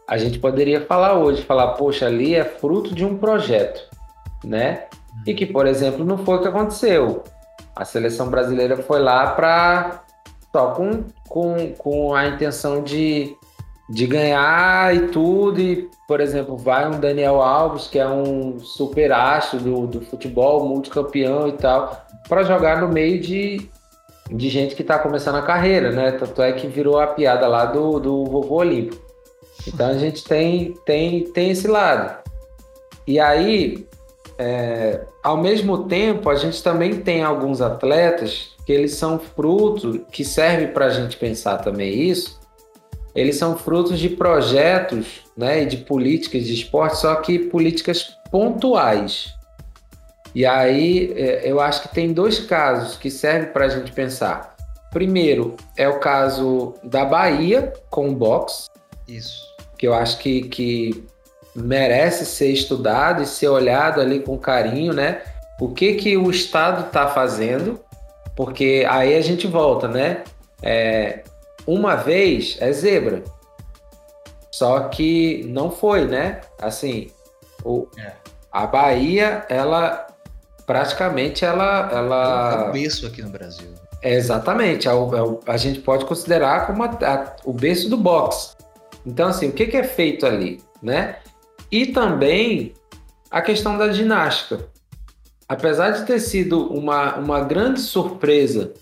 [SPEAKER 3] a gente poderia falar hoje, falar, poxa, ali é fruto de um projeto, né? E que, por exemplo, não foi o que aconteceu. A seleção brasileira foi lá para só com, com, com a intenção de, de ganhar e tudo. E, por exemplo, vai um Daniel Alves, que é um super astro do, do futebol, multicampeão e tal, para jogar no meio de de gente que está começando a carreira, né? Tanto é que virou a piada lá do, do vovô Olímpico. Então a gente tem, tem, tem esse lado. E aí, é, ao mesmo tempo, a gente também tem alguns atletas que eles são frutos, que serve para a gente pensar também isso, eles são frutos de projetos né, e de políticas de esporte, só que políticas pontuais. E aí é, eu acho que tem dois casos que servem para a gente pensar. Primeiro é o caso da Bahia com o box.
[SPEAKER 2] Isso.
[SPEAKER 3] Que eu acho que, que merece ser estudado e ser olhado ali com carinho, né? O que, que o Estado está fazendo, porque aí a gente volta, né? É, uma vez é zebra. Só que não foi, né? Assim, o, é. a Bahia, ela praticamente ela. ela...
[SPEAKER 2] É um berço aqui no Brasil.
[SPEAKER 3] É, exatamente. A, a, a, gente pode considerar como a, o berço do boxe. Então, assim, o que, que é feito ali? Né? E também a questão da ginástica. Apesar de ter sido uma, uma grande surpresa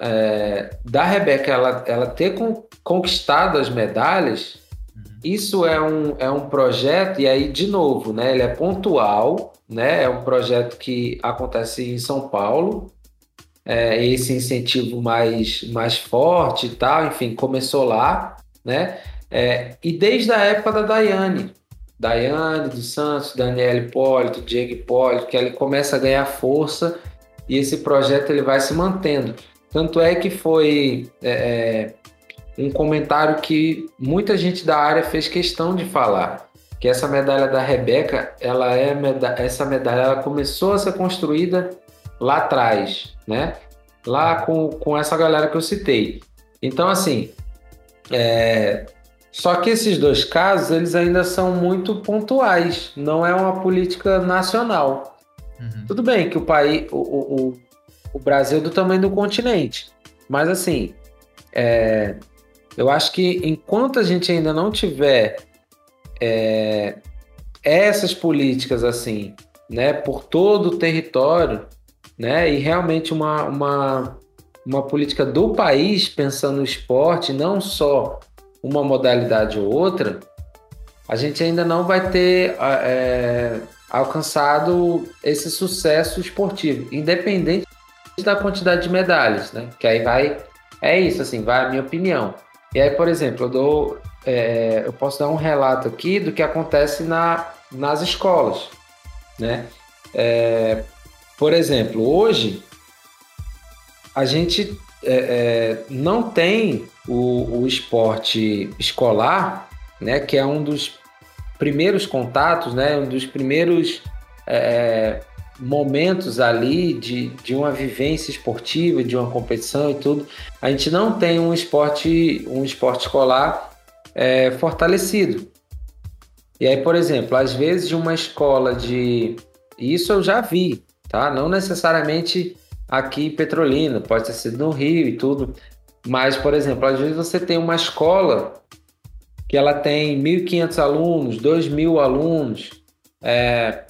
[SPEAKER 3] é, da Rebeca ela, ela ter con, conquistado as medalhas, uhum. isso é um, é um projeto, e aí, de novo, né, ele é pontual, né? É um projeto que acontece em São Paulo. É, esse incentivo mais, mais forte e enfim, começou lá, né? É, e desde a época da Daiane, Daiane dos Santos, Daniel Hipólito, Diego Hipólito, que ele começa a ganhar força e esse projeto ele vai se mantendo. Tanto é que foi é, é um comentário que muita gente da área fez questão de falar, que essa medalha da Rebeca, ela é essa medalha ela começou a ser construída lá atrás, né? Lá com, com essa galera que eu citei. Então, assim, é... só que esses dois casos, eles ainda são muito pontuais, não é uma política nacional. Uhum. Tudo bem que o país, o, o, o Brasil é do tamanho do continente, mas assim, é... eu acho que enquanto a gente ainda não tiver é... essas políticas assim, né, por todo o território, né? E realmente uma, uma, uma política do país pensando no esporte, não só uma modalidade ou outra, a gente ainda não vai ter é, alcançado esse sucesso esportivo, independente da quantidade de medalhas, né? Que aí vai, é isso, assim, vai a minha opinião. E aí, por exemplo, eu dou, é, eu posso dar um relato aqui do que acontece na, nas escolas, né? É, por exemplo, hoje a gente é, é, não tem o, o, esporte escolar, né, que é um dos primeiros contatos, né, um dos primeiros é, momentos ali de, de uma vivência esportiva, de uma competição e tudo. A gente não tem um esporte, um esporte escolar é, fortalecido. E aí, por exemplo, às vezes de uma escola de. Isso eu já vi, tá? Não necessariamente aqui em Petrolina, pode ter sido no Rio e tudo. Mas, por exemplo, às vezes você tem uma escola que ela tem 1.500 alunos, 2.000 alunos, é,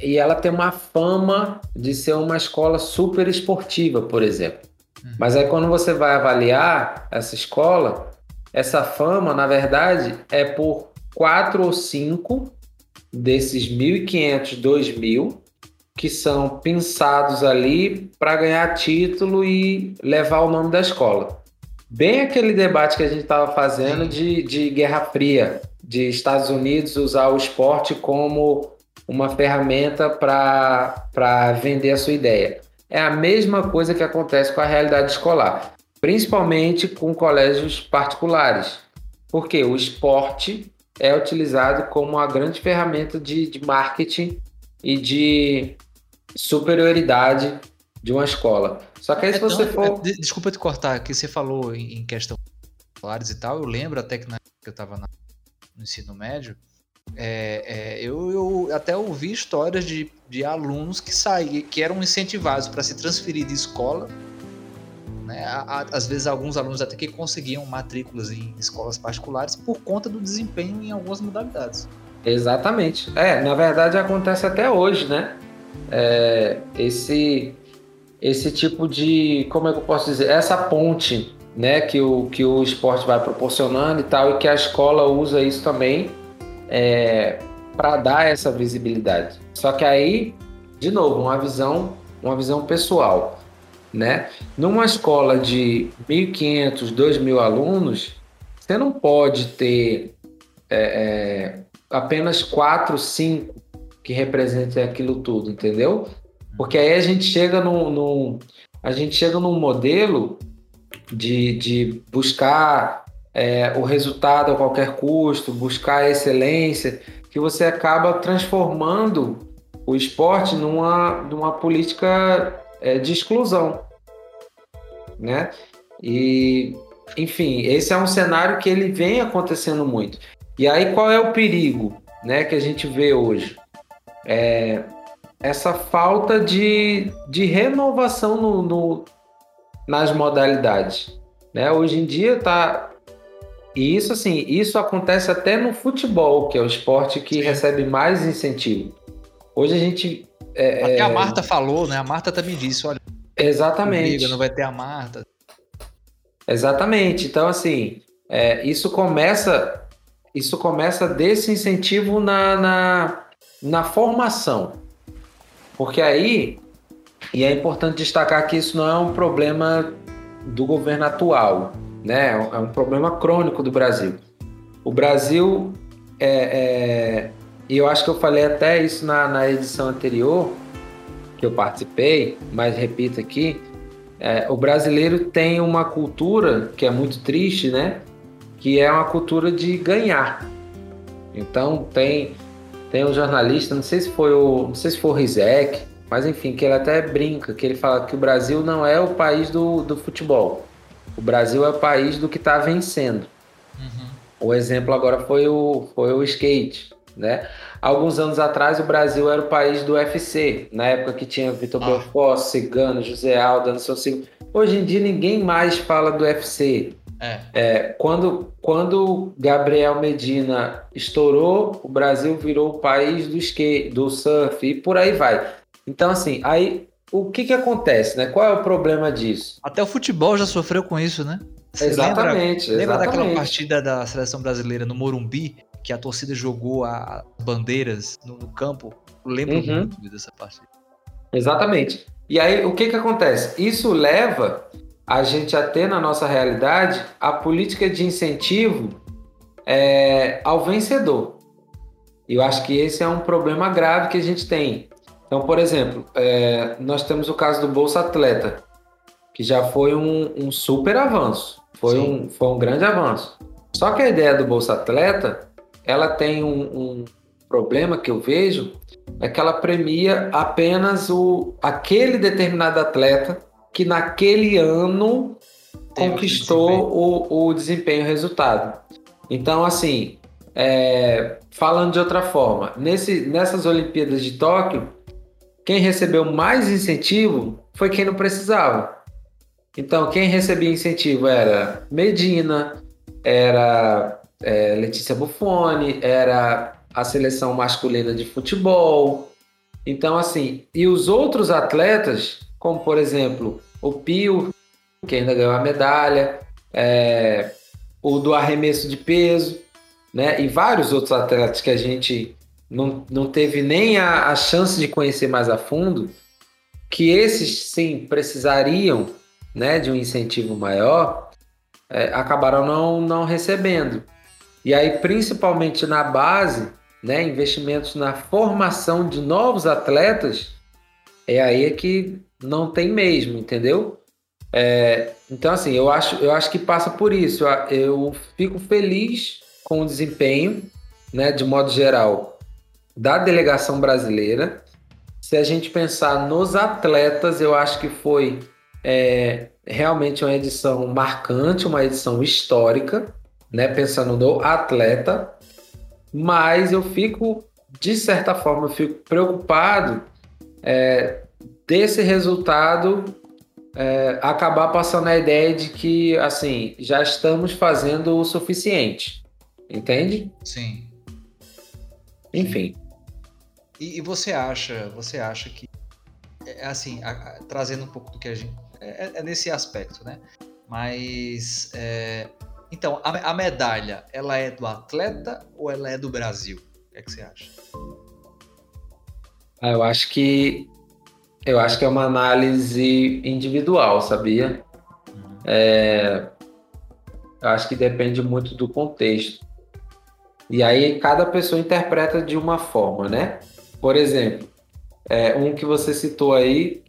[SPEAKER 3] e ela tem uma fama de ser uma escola super esportiva, por exemplo. Uhum. Mas aí quando você vai avaliar essa escola, essa fama, na verdade, é por quatro ou cinco desses 1.500, 2.000 que são pensados ali para ganhar título e levar o nome da escola. Bem aquele debate que a gente estava fazendo de, de Guerra Fria, de Estados Unidos usar o esporte como uma ferramenta para vender a sua ideia. É a mesma coisa que acontece com a realidade escolar, principalmente com colégios particulares, porque o esporte é utilizado como uma grande ferramenta de, de marketing e de superioridade de uma escola. Só que aí, é se você tão, for.
[SPEAKER 2] É, desculpa te cortar, que você falou em, questão escolares e tal. Eu lembro até que na época eu estava no ensino médio, é, é, eu, eu, até ouvi histórias de, de alunos que saíam, que eram incentivados para se transferir de escola. Né? Às vezes, alguns alunos até que conseguiam matrículas em escolas particulares por conta do desempenho em algumas modalidades.
[SPEAKER 3] Exatamente. É, na verdade acontece até hoje, né? É, esse esse tipo de, como é que eu posso dizer, essa ponte, né, que o que o esporte vai proporcionando e tal, e que a escola usa isso também é, para dar essa visibilidade. Só que aí, de novo, uma visão, uma visão pessoal, né? Numa escola de 1.500, 2.000 alunos, você não pode ter é, é, apenas quatro, cinco que representem aquilo tudo, entendeu? Porque aí a gente chega num, num a gente chega num modelo de, de buscar é, o resultado a qualquer custo, buscar a excelência, que você acaba transformando o esporte numa, numa política é, de exclusão, né? E, enfim, esse é um cenário que ele vem acontecendo muito. E aí qual é o perigo, né, que a gente vê hoje? É essa falta de, de renovação no, no, nas modalidades, né? Hoje em dia tá e isso assim, isso acontece até no futebol, que é o esporte que Sim. recebe mais incentivo. Hoje a gente
[SPEAKER 2] é, até a é, Marta falou, né? A Marta também disse, olha,
[SPEAKER 3] exatamente,
[SPEAKER 2] não vai ter a Marta.
[SPEAKER 3] Exatamente. Então assim, é, isso começa isso começa desse incentivo na, na, na formação. Porque aí, e é importante destacar que isso não é um problema do governo atual, né? É um problema crônico do Brasil. O Brasil, é, é, e eu acho que eu falei até isso na, na edição anterior, que eu participei, mas repito aqui, é, o brasileiro tem uma cultura que é muito triste, né? Que é uma cultura de ganhar. Então tem tem um jornalista, não sei se foi o, não sei se foi o Rizek, mas enfim, que ele até brinca, que ele fala que o Brasil não é o país do, do futebol. O Brasil é o país do que está vencendo. Uhum. O exemplo agora foi o, foi o skate, né? Alguns anos atrás o Brasil era o país do UFC, na época que tinha Vitor ah. Belfort, Cigano, José Aldo, Anderson Silva. Hoje em dia ninguém mais fala do UFC. É. É, quando, quando Gabriel Medina estourou, o Brasil virou o país do skate, do surf e por aí vai. Então, assim, aí o que que acontece, né? Qual é o problema disso?
[SPEAKER 2] Até o futebol já sofreu com isso, né?
[SPEAKER 3] Você exatamente.
[SPEAKER 2] Lembra,
[SPEAKER 3] lembra
[SPEAKER 2] daquela partida da seleção brasileira no Morumbi, que a torcida jogou as bandeiras no, no campo? Eu lembro uhum. muito dessa partida.
[SPEAKER 3] Exatamente. E aí, o que que acontece? Isso leva a gente a ter na nossa realidade a política de incentivo é, ao vencedor. E eu acho que esse é um problema grave que a gente tem. Então, por exemplo, é, nós temos o caso do Bolsa Atleta, que já foi um, um super avanço, foi um, foi um grande avanço. Só que a ideia do Bolsa Atleta, ela tem um, um problema que eu vejo, é que ela premia apenas o, aquele determinado atleta que naquele ano conquistou o, o desempenho, o resultado. Então, assim, é, falando de outra forma, nesse, nessas Olimpíadas de Tóquio, quem recebeu mais incentivo foi quem não precisava. Então, quem recebia incentivo era Medina, era é, Letícia Buffoni, era a seleção masculina de futebol. Então, assim, e os outros atletas como por exemplo o Pio, que ainda ganhou a medalha, é, o do arremesso de peso, né? E vários outros atletas que a gente não, não teve nem a, a chance de conhecer mais a fundo, que esses sim precisariam né, de um incentivo maior, é, acabaram não, não recebendo. E aí, principalmente na base, né, investimentos na formação de novos atletas, é aí que não tem mesmo, entendeu? É, então, assim, eu acho, eu acho que passa por isso. Eu, eu fico feliz com o desempenho, né, de modo geral, da delegação brasileira. Se a gente pensar nos atletas, eu acho que foi é, realmente uma edição marcante, uma edição histórica, né, pensando no atleta. Mas eu fico, de certa forma, eu fico preocupado é, desse resultado é, acabar passando a ideia de que assim já estamos fazendo o suficiente, entende?
[SPEAKER 2] Sim.
[SPEAKER 3] Enfim.
[SPEAKER 2] E, e você acha, você acha que é, é assim, a, a, trazendo um pouco do que a gente é, é, é nesse aspecto, né? Mas então a, a medalha, ela é do atleta ou ela é do Brasil? O que, é que você acha?
[SPEAKER 3] Ah, eu acho que eu acho que é uma análise individual, sabia? É, eu acho que depende muito do contexto. E aí cada pessoa interpreta de uma forma, né? Por exemplo, é, um que você citou aí,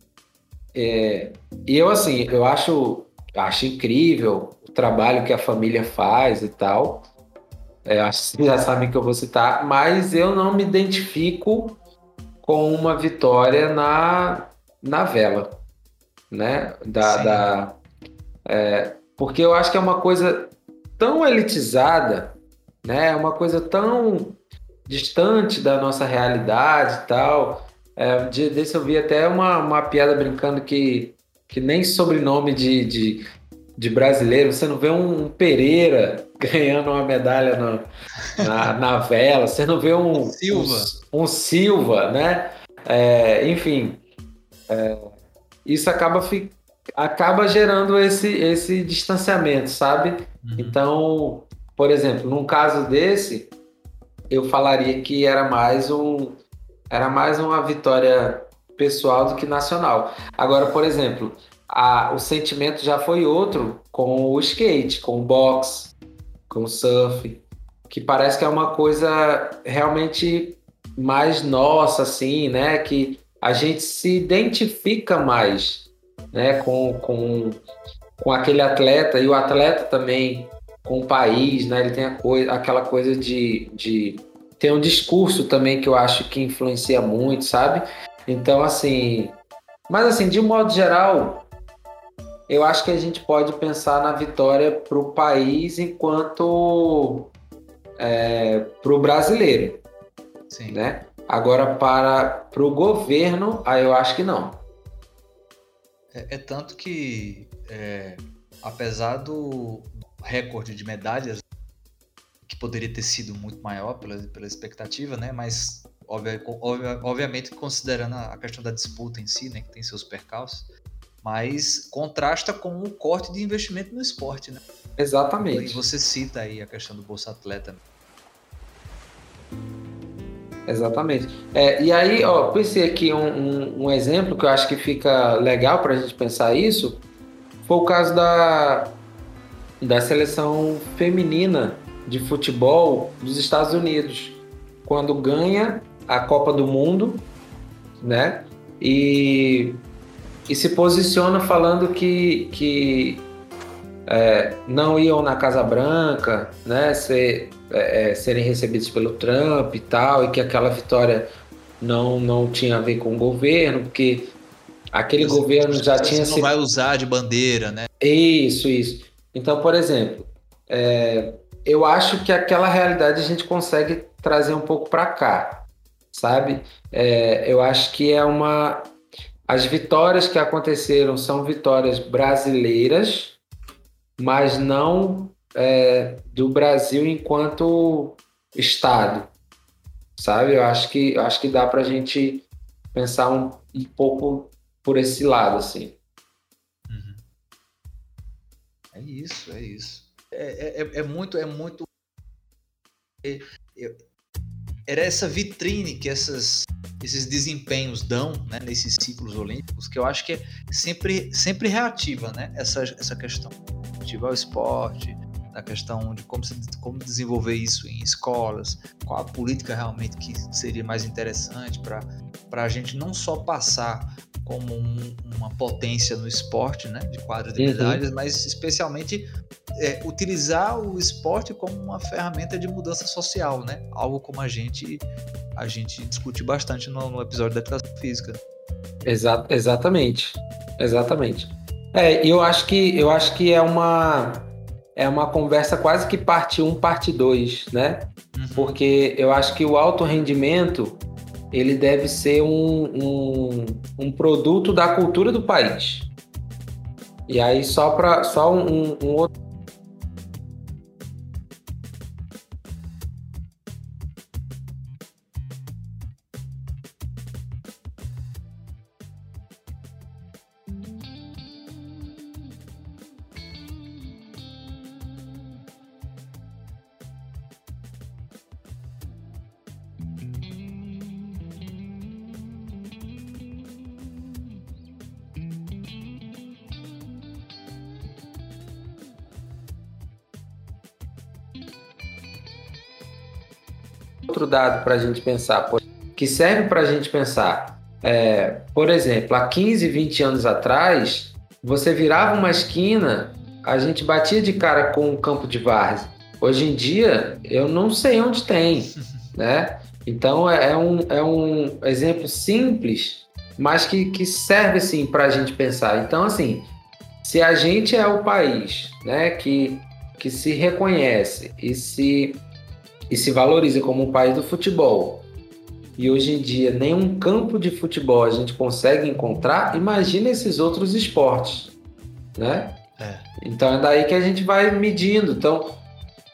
[SPEAKER 3] é, eu assim, eu acho, acho incrível o trabalho que a família faz e tal. É, acho que já sabem que eu vou citar, mas eu não me identifico com uma vitória na, na vela, né? Da, da é, porque eu acho que é uma coisa tão elitizada, né? É uma coisa tão distante da nossa realidade e tal. É, um dia desse eu vi até uma, uma piada brincando que, que nem sobrenome de, de, de brasileiro, você não vê um, Pereira ganhando uma medalha no, na, na vela, você não vê um
[SPEAKER 2] Silva,
[SPEAKER 3] um, um Silva né? É, enfim, é, isso acaba, fi, acaba gerando esse, esse distanciamento, sabe? Uhum. Então, por exemplo, num caso desse, eu falaria que era mais um era mais uma vitória pessoal do que nacional. Agora, por exemplo, a, o sentimento já foi outro com o skate, com o boxe, com o surf, que parece que é uma coisa realmente mais nossa, assim, né? Que a gente se identifica mais, né? Com, com, com aquele atleta e o atleta também com o país, né? Ele tem a coisa, aquela coisa de, de tem um discurso também que eu acho que influencia muito, sabe? Então, assim, mas assim, de um modo geral, eu acho que a gente pode pensar na vitória para o país enquanto é, para o brasileiro. Sim. Né? Agora, para o governo, aí eu acho que não.
[SPEAKER 2] É, é tanto que, é, apesar do recorde de medalhas, que poderia ter sido muito maior pela, pela expectativa, né? mas obvia, obvia, obviamente considerando a questão da disputa em si, né? que tem seus percalços, mas contrasta com o corte de investimento no esporte. Né?
[SPEAKER 3] Exatamente.
[SPEAKER 2] E você cita aí a questão do Bolsa Atleta.
[SPEAKER 3] Exatamente. É, e aí, ó, pensei aqui um, um, um, exemplo que eu acho que fica legal para a gente pensar isso. Foi o caso da, da seleção feminina de futebol dos Estados Unidos, quando ganha a Copa do Mundo, né? E, e se posiciona falando que, que é, não iam na Casa Branca, né, ser, é, é, serem recebidos pelo Trump e tal, e que aquela vitória não, não tinha a ver com o governo, porque aquele governo já tinha
[SPEAKER 2] não se... vai usar de bandeira, né?
[SPEAKER 3] Isso, isso. Então, por exemplo, é, eu acho que aquela realidade a gente consegue trazer um pouco para cá, sabe? É, eu acho que é uma. As vitórias que aconteceram são vitórias brasileiras, mas não é, do Brasil enquanto Estado, sabe? Eu acho que, eu acho que dá para a gente pensar um, um pouco por esse lado, assim.
[SPEAKER 2] Uhum. É isso, é isso. É, é, é muito, é muito. É, é, era essa vitrine que essas, esses desempenhos dão né, nesses ciclos olímpicos que eu acho que é sempre, sempre reativa né, essa, essa questão relativa ao esporte, na questão de como, se, como desenvolver isso em escolas, qual a política realmente que seria mais interessante para a gente não só passar como um, uma potência no esporte, né, de quadro de uhum. medalhas, mas especialmente é, utilizar o esporte como uma ferramenta de mudança social, né, algo como a gente a gente discute bastante no, no episódio da educação física.
[SPEAKER 3] Exa exatamente, exatamente. É, eu acho que eu acho que é uma é uma conversa quase que parte 1, parte 2, né? Uhum. Porque eu acho que o alto rendimento ele deve ser um, um, um produto da cultura do país. E aí só para só um, um outro dado para a gente pensar, que serve para a gente pensar. É, por exemplo, há 15, 20 anos atrás, você virava uma esquina, a gente batia de cara com o campo de várzea. Hoje em dia, eu não sei onde tem, né? Então, é, é um, é um exemplo simples, mas que, que serve, assim, para a gente pensar. Então, assim, se a gente é o país né, que, que se reconhece e se e se valoriza como um país do futebol, e hoje em dia nenhum campo de futebol a gente consegue encontrar, imagina esses outros esportes, né? É. Então é daí que a gente vai medindo. Então,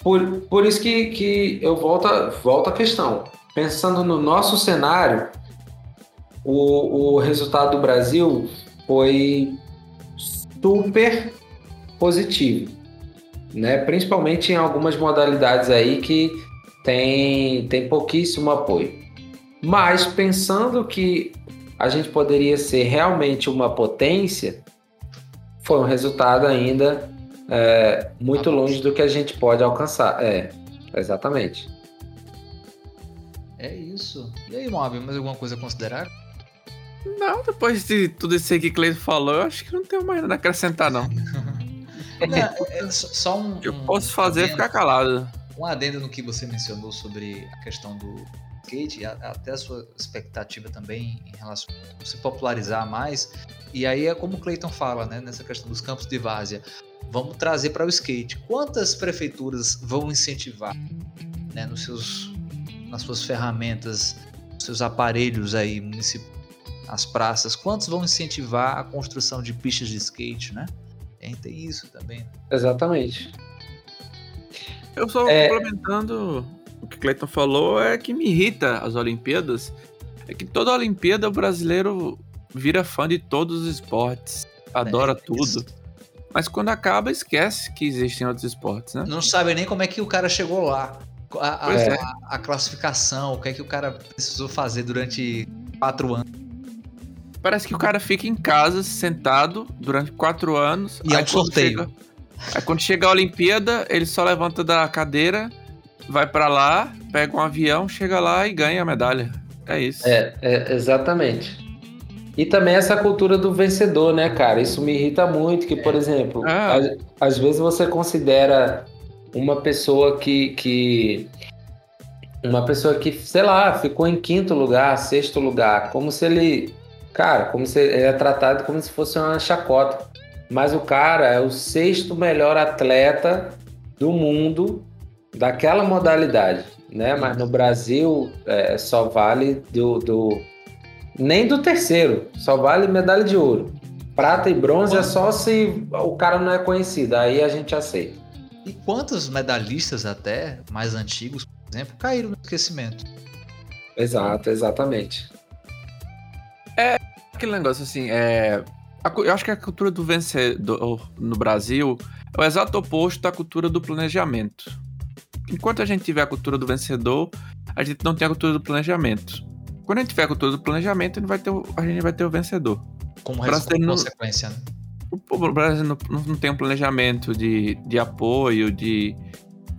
[SPEAKER 3] por, por isso que, que eu volto, volto à questão. Pensando no nosso cenário, o, o resultado do Brasil foi super positivo, né? Principalmente em algumas modalidades aí que tem, tem pouquíssimo apoio. Mas pensando que a gente poderia ser realmente uma potência, foi um resultado ainda é, muito longe do que a gente pode alcançar. É. Exatamente.
[SPEAKER 2] É isso. E aí, Moab, mais alguma coisa a considerar?
[SPEAKER 1] Não, depois de tudo isso aí que o Cleiton falou, eu acho que não tenho mais nada a acrescentar, não.
[SPEAKER 2] não é só um.
[SPEAKER 1] O que eu posso fazer é ficar calado.
[SPEAKER 2] Um adendo no que você mencionou sobre a questão do skate, até a sua expectativa também em relação a se popularizar mais. E aí é como o Cleiton fala, né, nessa questão dos campos de várzea. Vamos trazer para o skate. Quantas prefeituras vão incentivar né, nos seus, nas suas ferramentas, nos seus aparelhos aí municipais? as praças, quantos vão incentivar a construção de pistas de skate, né? Tem isso também.
[SPEAKER 3] Exatamente.
[SPEAKER 1] Eu só é... complementando o que Cleiton falou, é que me irrita as Olimpíadas. É que toda Olimpíada o brasileiro vira fã de todos os esportes, adora é, tudo. Mas quando acaba, esquece que existem outros esportes, né?
[SPEAKER 2] Não sabe nem como é que o cara chegou lá. A, a, é. a, a classificação, o que é que o cara precisou fazer durante quatro anos.
[SPEAKER 1] Parece que o cara fica em casa, sentado, durante quatro anos.
[SPEAKER 2] E é um sorteio.
[SPEAKER 1] Chega, aí quando chega a Olimpíada, ele só levanta da cadeira, vai para lá, pega um avião, chega lá e ganha a medalha. É isso.
[SPEAKER 3] É, é, exatamente. E também essa cultura do vencedor, né, cara? Isso me irrita muito, que, por exemplo, ah. às, às, vezes você considera uma pessoa que, que. Uma pessoa que, sei lá, ficou em quinto lugar, sexto lugar, como se ele Cara, como se ele é tratado como se fosse uma chacota. Mas o cara é o sexto melhor atleta do mundo daquela modalidade, né? Mas no Brasil é, só vale do, do, nem do terceiro, só vale medalha de ouro. Prata e bronze é só se o cara não é conhecido, aí a gente aceita.
[SPEAKER 2] E quantos medalhistas até mais antigos, por exemplo, caíram no esquecimento?
[SPEAKER 3] Exato, exatamente.
[SPEAKER 1] É aquele negócio assim, é. Eu acho que a cultura do vencedor no Brasil é o exato oposto da cultura do planejamento. Enquanto a gente tiver a cultura do vencedor, a gente não tem a cultura do planejamento. Quando a gente tiver a cultura do planejamento, a gente vai ter o, a gente vai ter o vencedor.
[SPEAKER 2] Como resultado, não, consequência, né?
[SPEAKER 1] O Brasil não, não, tem um planejamento de, de apoio, de,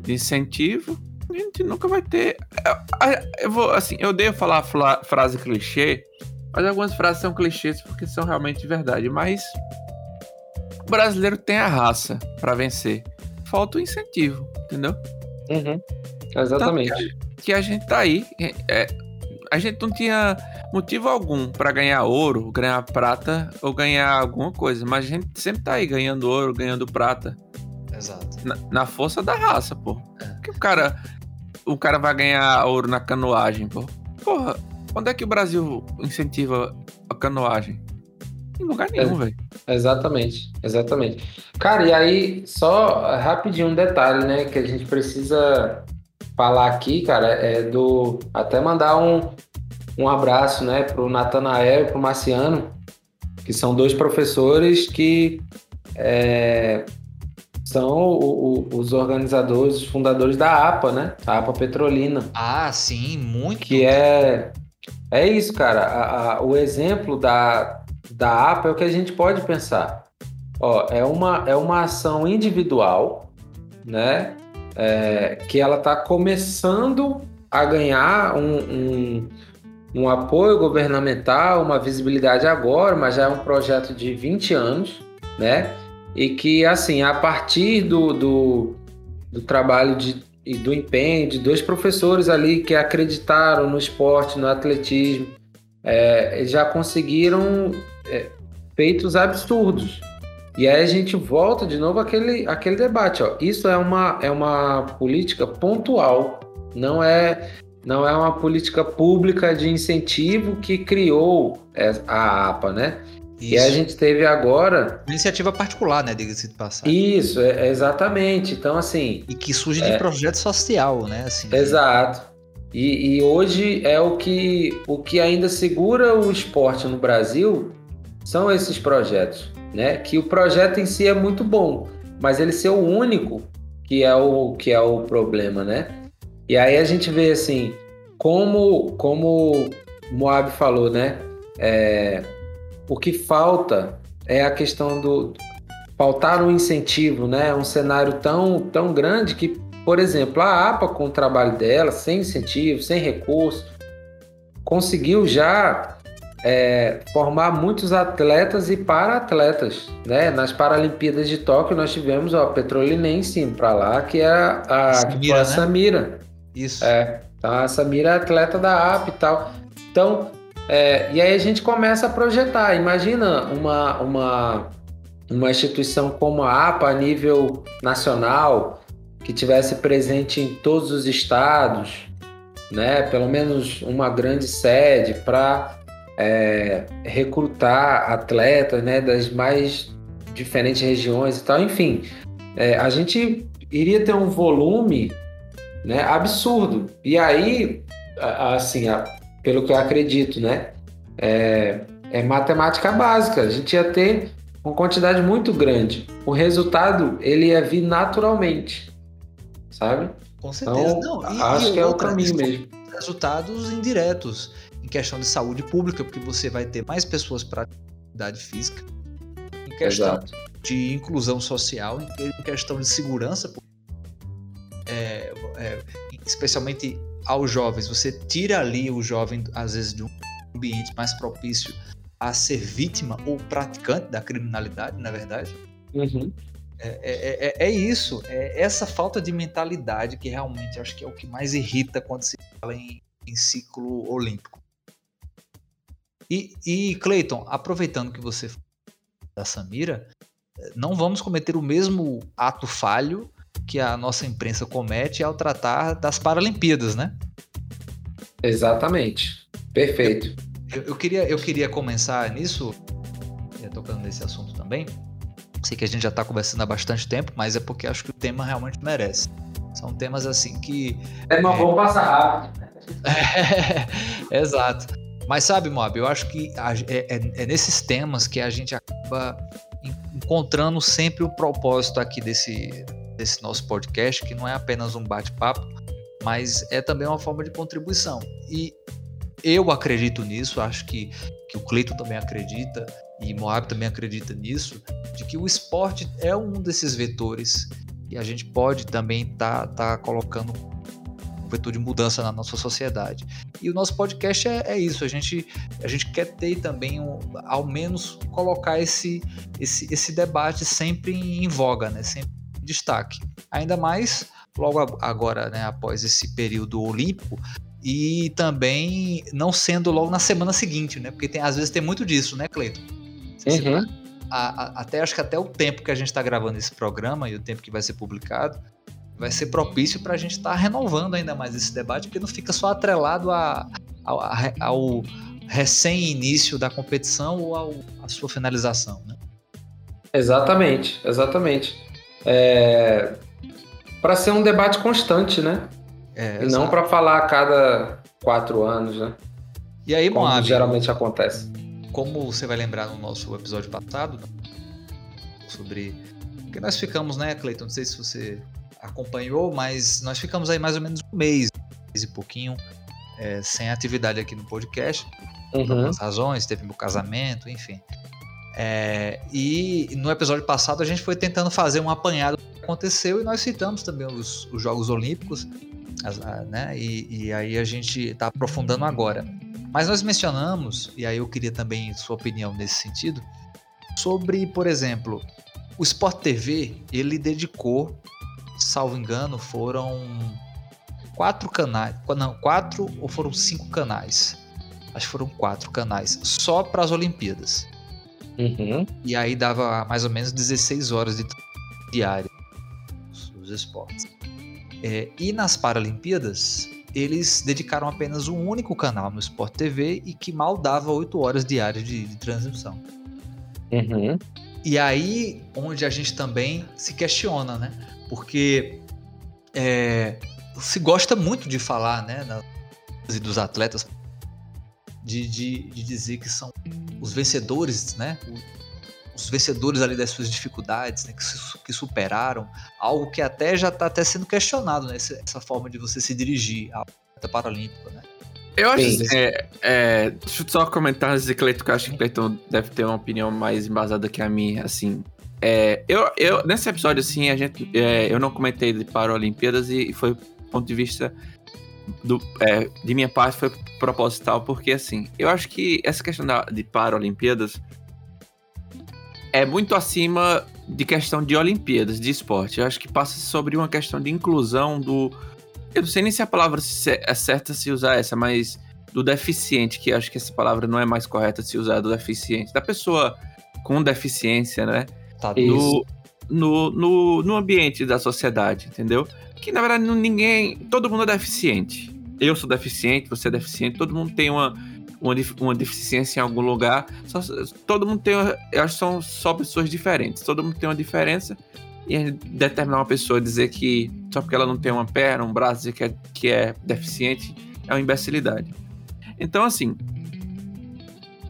[SPEAKER 1] de incentivo. A gente nunca vai ter. Eu, eu vou, assim, eu odeio falar frase clichê, mas algumas frases são clichês porque são realmente verdade. Mas o brasileiro tem a raça para vencer. Falta o incentivo, entendeu?
[SPEAKER 3] Uhum. Exatamente.
[SPEAKER 1] Que, que, a gente tá aí. É, é, a gente não tinha motivo algum para ganhar ouro, ganhar prata ou ganhar alguma coisa. Mas a gente sempre tá aí ganhando ouro, ganhando prata.
[SPEAKER 2] Exato.
[SPEAKER 1] Na, na força da raça, pô. É. Que o cara. O cara vai ganhar ouro na canoagem, pô. Porra, Onde é que o Brasil incentiva a canoagem? Em lugar nenhum, é, velho.
[SPEAKER 3] Exatamente, exatamente. Cara, e aí, só rapidinho um detalhe, né, que a gente precisa falar aqui, cara, é do. Até mandar um, um abraço, né, pro Natanael e pro Marciano, que são dois professores que é, são o, o, os organizadores, os fundadores da APA, né? A APA Petrolina.
[SPEAKER 2] Ah, sim, muito.
[SPEAKER 3] Que é é isso, cara. A, a, o exemplo da, da APA é o que a gente pode pensar. Ó, é, uma, é uma ação individual, né? É, que ela está começando a ganhar um, um, um, apoio governamental, uma visibilidade agora, mas já é um projeto de 20 anos, né? E que, assim, a partir do, do, do trabalho de e do empenho de dois professores ali que acreditaram no esporte, no atletismo, é, já conseguiram é, feitos absurdos. E aí a gente volta de novo àquele, àquele debate. Ó. Isso é uma, é uma política pontual, não é, não é uma política pública de incentivo que criou a APA, né? Isso. E a gente teve agora.
[SPEAKER 2] Iniciativa particular, né? Diga-se de passagem.
[SPEAKER 3] Isso, é, exatamente. Então, assim.
[SPEAKER 2] E que surge de é... projeto social, né? Assim,
[SPEAKER 3] Exato. E, e, hoje é o que, o que ainda segura o esporte no Brasil são esses projetos, né? Que o projeto em si é muito bom, mas ele ser o único que é o que é o problema, né? E aí a gente vê assim, como como Moab falou, né? É, o que falta é a questão do faltar um incentivo, né? Um cenário tão, tão grande que por exemplo, a APA, com o trabalho dela, sem incentivo, sem recurso, conseguiu já é, formar muitos atletas e para-atletas. Né? Nas Paralimpíadas de Tóquio, nós tivemos ó, a Petrolinense para lá, que é a, Samira, que a né? Samira.
[SPEAKER 2] Isso.
[SPEAKER 3] É, então, a Samira é atleta da APA e tal. Então, é, e aí a gente começa a projetar. Imagina uma, uma, uma instituição como a APA a nível nacional, que tivesse presente em todos os estados, né? pelo menos uma grande sede para é, recrutar atletas né? das mais diferentes regiões e tal. Enfim, é, a gente iria ter um volume né, absurdo. E aí, assim, pelo que eu acredito, né? É, é matemática básica. A gente ia ter uma quantidade muito grande. O resultado ele ia vir naturalmente, sabe?
[SPEAKER 2] Com certeza.
[SPEAKER 3] Então, Não, e, acho e que é o caminho mesmo.
[SPEAKER 2] Resultados indiretos em questão de saúde pública, porque você vai ter mais pessoas para atividade física, em questão Exato. de inclusão social, em questão de segurança, é, é, especialmente aos jovens. Você tira ali o jovem, às vezes, de um ambiente mais propício a ser vítima ou praticante da criminalidade, na verdade.
[SPEAKER 3] Uhum.
[SPEAKER 2] É, é, é, é, isso, é essa falta de mentalidade que realmente acho que é o que mais irrita quando se fala em, em ciclo olímpico. E, e Cleiton, aproveitando que você da Samira, não vamos cometer o mesmo ato falho que a nossa imprensa comete ao tratar das Paralimpíadas, né?
[SPEAKER 3] Exatamente. Perfeito.
[SPEAKER 2] Eu, eu queria, eu queria começar nisso, eh, tocando nesse assunto também. Sei que a gente já está conversando há bastante tempo, mas é porque acho que o tema realmente merece. São temas assim que.
[SPEAKER 3] É uma é... bom passar rápido.
[SPEAKER 2] é, exato. Mas sabe, Mob, eu acho que é, é, é, nesses temas que a gente acaba encontrando sempre o propósito aqui desse, desse nosso podcast, que não é apenas um bate-papo, mas é também uma forma de contribuição. E eu acredito nisso, acho que, que o Cleiton também acredita, e Moab também acredita nisso, de que o esporte é um desses vetores e a gente pode também estar tá, tá colocando um vetor de mudança na nossa sociedade. E o nosso podcast é, é isso, a gente, a gente quer ter também, um, ao menos, colocar esse, esse, esse debate sempre em voga, né? sempre em destaque. Ainda mais logo agora, né, após esse período olímpico, e também não sendo logo na semana seguinte, né? Porque tem, às vezes tem muito disso, né, Cleiton?
[SPEAKER 3] Uhum.
[SPEAKER 2] Até acho que até o tempo que a gente está gravando esse programa e o tempo que vai ser publicado vai ser propício para a gente estar tá renovando ainda mais esse debate, porque não fica só atrelado a, ao, ao recém-início da competição ou à sua finalização, né?
[SPEAKER 3] Exatamente, exatamente. É... Para ser um debate constante, né? É, e não para falar a cada quatro anos, né?
[SPEAKER 2] E aí,
[SPEAKER 3] Como Moab, geralmente acontece.
[SPEAKER 2] Como você vai lembrar no nosso episódio passado, né? sobre. Porque nós ficamos, né, Cleiton? Não sei se você acompanhou, mas nós ficamos aí mais ou menos um mês, mês e pouquinho, é, sem atividade aqui no podcast. Uhum. Por algumas razões, teve meu casamento, enfim. É, e no episódio passado a gente foi tentando fazer um apanhado do que aconteceu e nós citamos também os, os Jogos Olímpicos né? E, e aí a gente está aprofundando agora. Mas nós mencionamos, e aí eu queria também sua opinião nesse sentido, sobre, por exemplo, o Sport TV, ele dedicou, salvo engano, foram quatro canais, não, quatro ou foram cinco canais? Acho que foram quatro canais, só para as Olimpíadas.
[SPEAKER 3] Uhum.
[SPEAKER 2] E aí dava mais ou menos 16 horas de diária os esportes. É, e nas Paralimpíadas, eles dedicaram apenas um único canal no Sport TV e que mal dava 8 horas diárias de, de transmissão.
[SPEAKER 3] Uhum.
[SPEAKER 2] E aí, onde a gente também se questiona, né? Porque é, se gosta muito de falar, né? dos atletas, de, de, de dizer que são os vencedores, né? os vencedores ali das suas dificuldades, né, que, que, superaram, algo que até já está até sendo questionado, né, essa, essa, forma de você se dirigir à paralímpica, né?
[SPEAKER 1] Eu acho que. É, é, deixa eu só comentar antes de Cleiton, que eu acho que Cleiton deve ter uma opinião mais embasada que a minha, assim. é, eu, eu, nesse episódio, assim, a gente, é, eu não comentei de Paralimpíadas e foi ponto de vista do, é, de minha parte foi proposital, porque assim, eu acho que essa questão da, de Paralimpíadas é muito acima de questão de Olimpíadas, de esporte. Eu acho que passa sobre uma questão de inclusão do. Eu não sei nem se a palavra é certa se usar essa, mas do deficiente, que acho que essa palavra não é mais correta se usar, do deficiente, da pessoa com deficiência, né?
[SPEAKER 2] Tá,
[SPEAKER 1] no, no, no, no ambiente da sociedade, entendeu? Que na verdade ninguém. Todo mundo é deficiente. Eu sou deficiente, você é deficiente, todo mundo tem uma, uma, uma deficiência em algum lugar. Só, todo mundo tem. Eu acho que são só pessoas diferentes. Todo mundo tem uma diferença. E determinar uma pessoa dizer que só porque ela não tem uma perna, um braço, dizer que é, que é deficiente, é uma imbecilidade. Então, assim.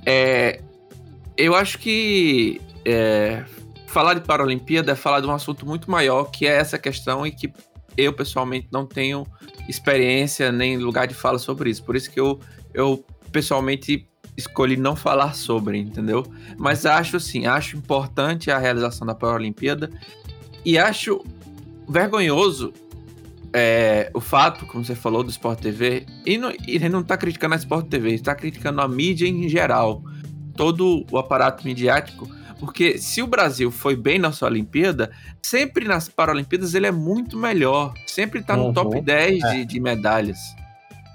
[SPEAKER 1] É, eu acho que é, falar de Paralimpíada é falar de um assunto muito maior, que é essa questão e que eu pessoalmente não tenho experiência nem lugar de fala sobre isso. Por isso que eu, eu pessoalmente escolhi não falar sobre, entendeu? Mas acho assim, acho importante a realização da Paralimpíada e acho vergonhoso é, o fato, como você falou, do Sport TV, e, não, ele não está criticando a Sport TV, está criticando a mídia em geral, todo o aparato midiático porque se o Brasil foi bem na sua Olimpíada, sempre nas Paralimpíadas ele é muito melhor. Sempre tá no uhum. top 10 é. de, de, medalhas.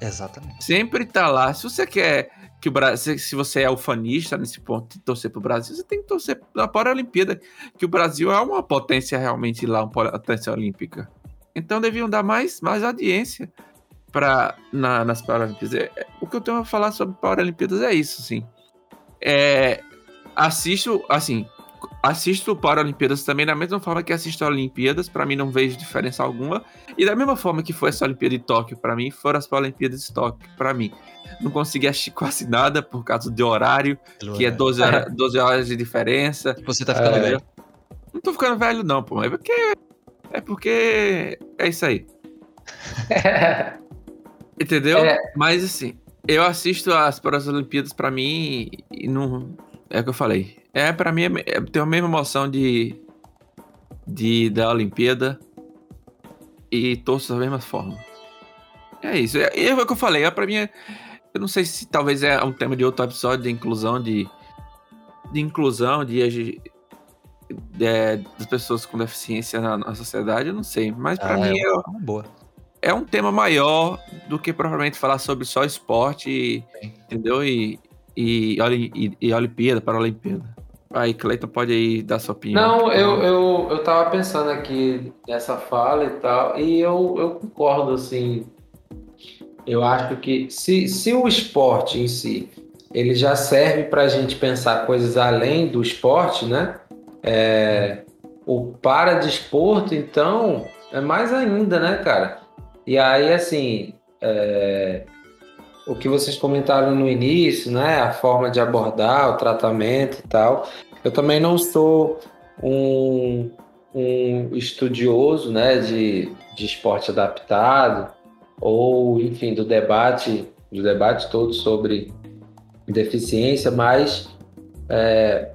[SPEAKER 2] Exatamente.
[SPEAKER 1] Sempre tá lá. Se você quer que o Brasil, se você é ufanista nesse ponto de torcer pro Brasil, você tem que torcer na Paralimpíada, que o Brasil é uma potência realmente lá, uma potência olímpica. Então deviam dar mais, mais audiência para na, nas Paralimpíadas. É, é, o que eu tenho a falar sobre Paralimpíadas é isso, sim. É, assisto, assim, assisto Paralimpíadas também da mesma forma que assisto a Olimpíadas, para mim não vejo diferença alguma. E da mesma forma que foi essa Olimpíada de Tóquio para mim, foram as Paralimpíadas de Tóquio para mim. Não consegui assistir quase nada por causa do horário, que é 12 horas, 12 horas de diferença.
[SPEAKER 2] Você tá ficando é... velho?
[SPEAKER 1] Não tô ficando velho não, pô, é porque é porque é isso aí. Entendeu? É. Mas assim, eu assisto as Paralimpíadas para mim e não é o que eu falei. É, para mim, é, é, tem a mesma emoção de, de da Olimpíada e torço da mesma forma. É isso. É, é o que eu falei. É, pra mim, é, eu não sei se talvez é um tema de outro episódio de inclusão, de, de inclusão, de, de, de das pessoas com deficiência na, na, sociedade, eu não sei. Mas para ah, mim é, é, uma boa. é um tema maior do que provavelmente falar sobre só esporte, entendeu? E, e, e, e Olimpíada, para a Olimpíada. Aí, Cleiton, pode aí dar sua opinião.
[SPEAKER 3] Não, eu, eu, eu tava pensando aqui nessa fala e tal, e eu, eu concordo, assim. Eu acho que se, se o esporte em si ele já serve para a gente pensar coisas além do esporte, né? É, o para-desporto, então, é mais ainda, né, cara? E aí, assim, é, o que vocês comentaram no início, né? A forma de abordar o tratamento e tal. Eu também não sou um, um estudioso, né? De, de esporte adaptado ou, enfim, do debate, do debate todo sobre deficiência, mas é,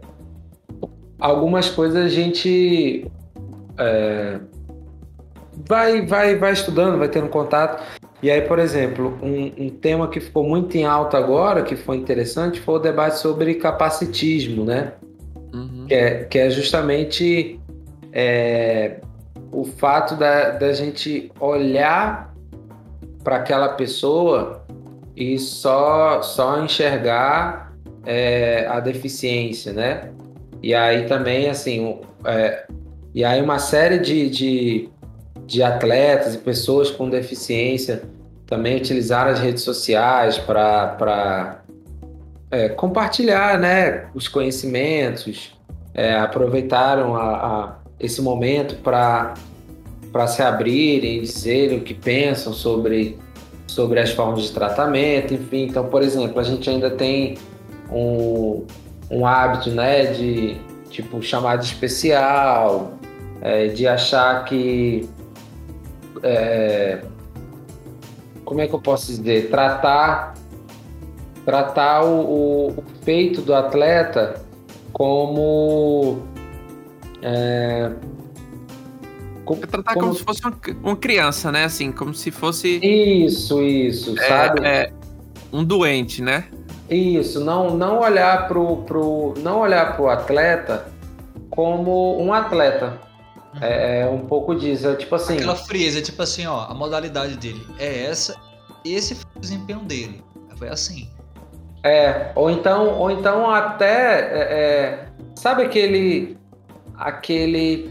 [SPEAKER 3] algumas coisas a gente é, vai, vai, vai estudando, vai tendo contato. E aí, por exemplo, um, um, tema que ficou muito em alta agora, que foi interessante, foi o debate sobre capacitismo, né? Uhum. Que, é, que é justamente é, o fato da, da gente olhar para aquela pessoa e só, só enxergar é, a deficiência, né? E aí também, assim, é, e aí uma série de, de de atletas e pessoas com deficiência também utilizaram as redes sociais para é, compartilhar né, os conhecimentos, é, aproveitaram a, a, esse momento para se abrirem, dizerem o que pensam sobre, sobre as formas de tratamento, enfim. Então, por exemplo, a gente ainda tem um, um hábito né, de tipo chamada especial, é, de achar que é, como é que eu posso dizer, tratar tratar o, o, feito do atleta como
[SPEAKER 1] É... Como, tratar como... como se fosse uma, uma, criança, né? Assim, como se fosse.
[SPEAKER 3] Isso, isso,
[SPEAKER 1] é,
[SPEAKER 3] sabe?
[SPEAKER 1] É um doente, né?
[SPEAKER 3] Isso, não, não olhar pro, pro, não olhar pro atleta como um atleta. É, é, um pouco disso, é tipo assim.
[SPEAKER 2] Aquela frieza, tipo assim, ó, a modalidade dele é essa, esse foi o desempenho dele. Foi assim.
[SPEAKER 3] É, ou então, ou então até, é, é sabe aquele, aquele,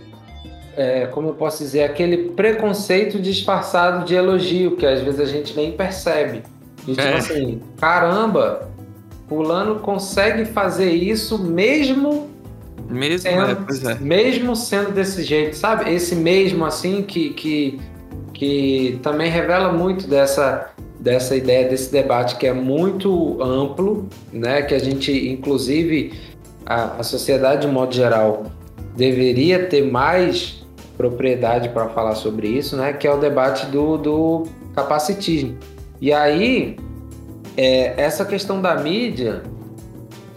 [SPEAKER 3] é, como eu posso dizer, aquele preconceito disfarçado de elogio que às vezes a gente nem percebe. E, tipo é. assim, caramba, fulano consegue fazer isso mesmo
[SPEAKER 1] mesmo,
[SPEAKER 3] sendo, é, é. mesmo sendo desse jeito, sabe? Esse mesmo assim que, que, que também revela muito dessa dessa ideia desse debate que é muito amplo, né? Que a gente, inclusive, a, a sociedade de modo geral deveria ter mais propriedade para falar sobre isso, né? Que é o debate do, do capacitismo. E aí, é, essa questão da mídia,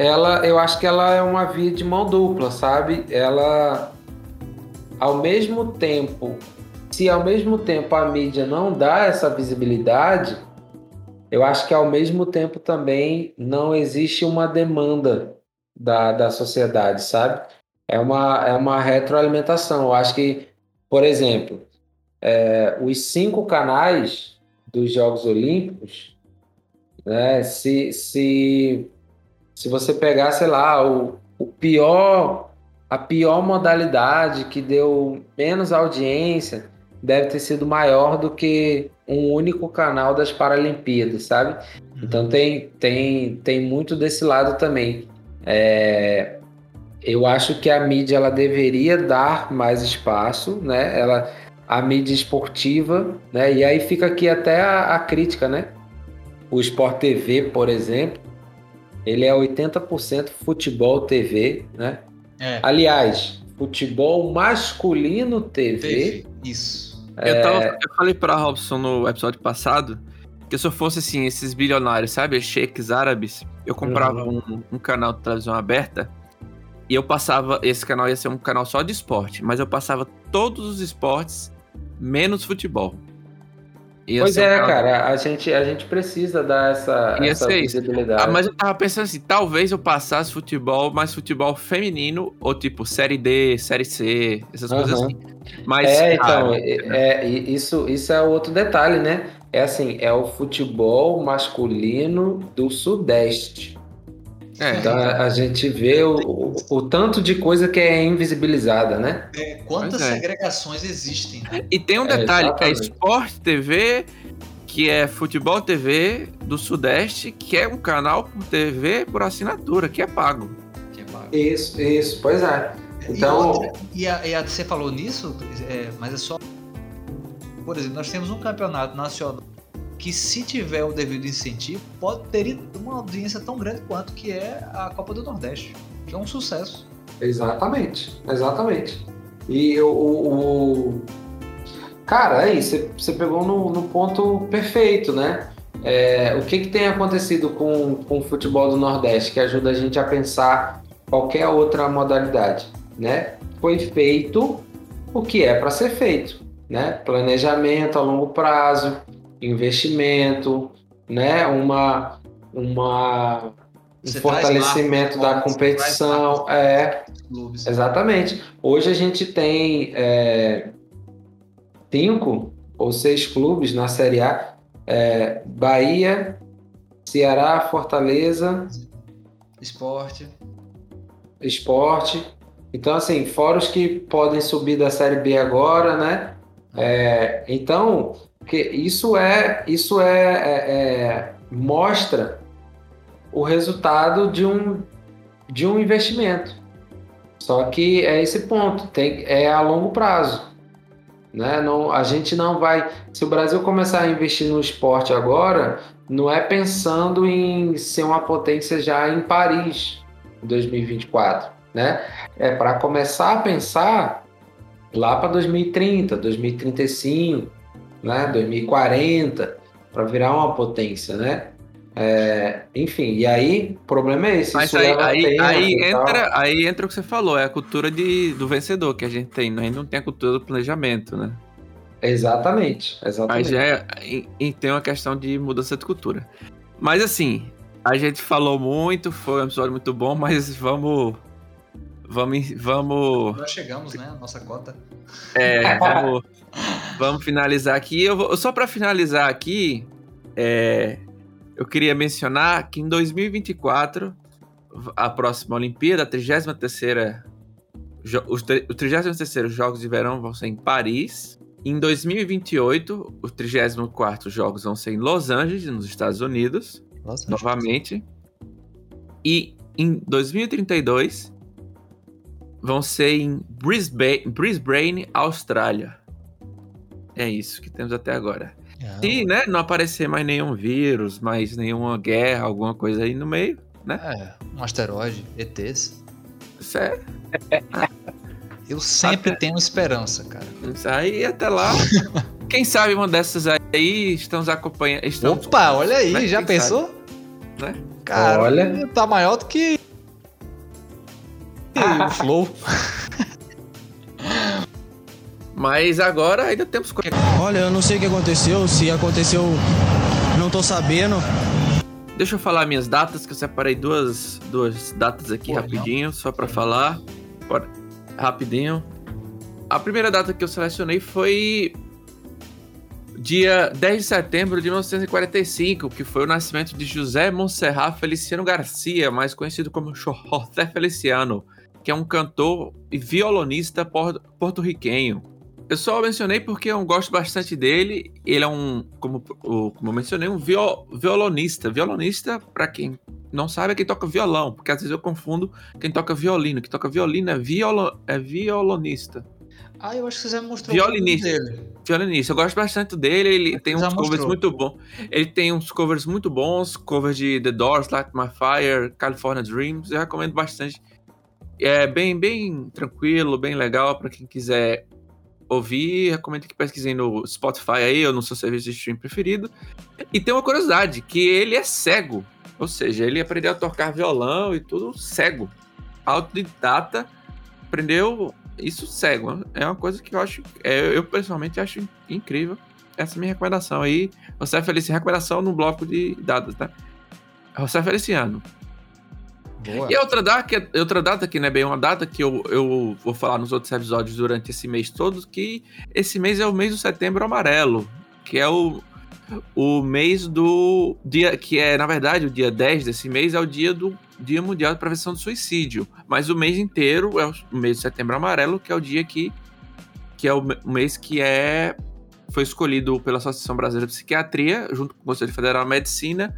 [SPEAKER 3] ela, eu acho que ela é uma via de mão dupla, sabe? Ela, ao mesmo tempo, se ao mesmo tempo a mídia não dá essa visibilidade, eu acho que ao mesmo tempo também não existe uma demanda da, da sociedade, sabe? É uma, é uma retroalimentação. Eu acho que, por exemplo, é, os cinco canais dos Jogos Olímpicos, né, se, se, se você pegar, sei lá, o, o pior, a pior modalidade que deu menos audiência, deve ter sido maior do que um único canal das Paralimpíadas, sabe? Uhum. Então tem, tem, tem muito desse lado também. É, eu acho que a mídia ela deveria dar mais espaço, né? Ela, a mídia esportiva, né? E aí fica aqui até a, a crítica, né? O Sport TV, por exemplo, ele é 80% futebol TV, né? É. Aliás, futebol masculino TV. TV.
[SPEAKER 2] Isso
[SPEAKER 1] eu, tava, é. eu falei pra Robson no episódio passado que se eu fosse assim, esses bilionários, sabe? Sheiks árabes, eu comprava uhum. um, um, canal de televisão aberta e eu passava. Esse canal ia ser um canal só de esporte, mas eu passava todos os esportes menos futebol.
[SPEAKER 3] Ia pois é, um cara, a gente, a gente precisa dar essa, essa visibilidade.
[SPEAKER 1] Ah, mas eu tava pensando assim, talvez eu passasse futebol, mais futebol feminino, ou tipo Série D, Série C, essas uhum. coisas assim.
[SPEAKER 3] Mas, é, então, é, é, isso, isso é outro detalhe, né? É assim, é o futebol masculino do Sudeste. É, então a, gente vê o, o, o, tanto de coisa que é invisibilizada, né?
[SPEAKER 2] É, quantas é. segregações existem. Né?
[SPEAKER 1] E tem um é, detalhe, é, é Sport TV, que é Futebol TV do Sudeste, que é um canal por TV por assinatura, que é pago.
[SPEAKER 3] Que é pago. Isso, isso, pois é. Então.
[SPEAKER 2] E, outra, e, a, e a, você falou nisso, é, mas é só. Por exemplo, nós temos um campeonato nacional que se tiver o devido incentivo, pode ter uma audiência tão grande quanto que é a Copa do Nordeste, que é um sucesso.
[SPEAKER 3] Exatamente, exatamente. E o, o cara, aí você pegou no, no, ponto perfeito, né? É, o que, que tem acontecido com, com o futebol do Nordeste que ajuda a gente a pensar qualquer outra modalidade, né? Foi feito o que é para ser feito, né? Planejamento a longo prazo, investimento, né? Uma, uma um fortalecimento da competição, é exatamente. Hoje a gente tem é, cinco ou seis clubes na Série A: é, Bahia, Ceará, Fortaleza,
[SPEAKER 2] Esporte,
[SPEAKER 3] Esporte. Então assim, fora os que podem subir da Série B agora, né? É, então porque isso é, isso é, é, é, mostra o resultado de um, de um investimento. Só que é esse ponto, tem, é a longo prazo. Né? Não, a gente não vai. Se o Brasil começar a investir no esporte agora, não é pensando em ser uma potência já em Paris em 2024. Né? É para começar a pensar lá para 2030, 2035 né? 2040 para virar uma potência, né? É, enfim, e aí, o problema é esse.
[SPEAKER 1] Mas aí, aí, aí entra, aí entra o que você falou, é a cultura de, do vencedor que a gente tem, a gente não tem a cultura do planejamento, né?
[SPEAKER 3] Exatamente, exatamente.
[SPEAKER 1] Mas já é, e tem uma questão de mudança de cultura. Mas assim, a gente falou muito, foi um episódio muito bom, mas vamos. Vamos. vamos...
[SPEAKER 2] Nós chegamos, né? Nossa cota.
[SPEAKER 1] É, vamos, vamos finalizar aqui. Eu vou, só para finalizar aqui, é, eu queria mencionar que em 2024, a próxima Olimpíada, a 33ª, os 33º Jogos de Verão vão ser em Paris. Em 2028, os 34 Jogos vão ser em Los Angeles, nos Estados Unidos, Los novamente. E em 2032, vão ser em Brisbane, Brisbane, Austrália. É isso que temos até agora. Se né, não aparecer mais nenhum vírus, mais nenhuma guerra, alguma coisa aí no meio, né?
[SPEAKER 2] É, um asteroide, ETs.
[SPEAKER 1] Sério?
[SPEAKER 2] Eu sempre até... tenho esperança, cara.
[SPEAKER 1] Aí até lá. quem sabe uma dessas aí estamos acompanhando. Estamos...
[SPEAKER 2] Opa, olha aí, né? já quem pensou?
[SPEAKER 1] Né?
[SPEAKER 2] Cara, olha. tá maior do que. O Flow.
[SPEAKER 1] Mas agora ainda temos.
[SPEAKER 4] Olha, eu não sei o que aconteceu. Se aconteceu, não tô sabendo.
[SPEAKER 1] Deixa eu falar minhas datas, que eu separei duas, duas datas aqui Pô, rapidinho, não. só para falar. Bora. Rapidinho. A primeira data que eu selecionei foi dia 10 de setembro de 1945, que foi o nascimento de José Monserrat Feliciano Garcia, mais conhecido como José Feliciano, que é um cantor e violonista porto-riquenho. Eu só mencionei porque eu gosto bastante dele. Ele é um, como, como eu mencionei, um viol, violonista. Violonista, para quem não sabe, é quem toca violão, porque às vezes eu confundo quem toca violino. Quem toca violino é, violo, é violonista.
[SPEAKER 2] Ah, eu acho que você já mostrou
[SPEAKER 1] Violinista. dele. Violinista. Eu gosto bastante dele. Ele tem uns covers muito bons. Ele tem uns covers muito bons. Covers de The Doors, Light My Fire, California Dreams. Eu recomendo bastante. É bem, bem tranquilo, bem legal para quem quiser ouvir, recomendo que pesquisem no Spotify aí ou no seu serviço de stream preferido. E tem uma curiosidade, que ele é cego. Ou seja, ele aprendeu a tocar violão e tudo cego. Autodidata, aprendeu isso cego. É uma coisa que eu acho, é, eu pessoalmente acho incrível. Essa é a minha recomendação aí. Você é feliz recomendação no bloco de dados, tá? Você é Feliciano. Boa. E outra data, outra data que não é bem uma data que eu, eu vou falar nos outros episódios durante esse mês todo, que esse mês é o mês do setembro amarelo, que é o, o mês do dia, que é, na verdade, o dia 10 desse mês é o dia do Dia Mundial de Prevenção do Suicídio, mas o mês inteiro é o mês de setembro amarelo, que é o dia que, que é o mês que é foi escolhido pela Associação Brasileira de Psiquiatria, junto com o Conselho Federal de Medicina,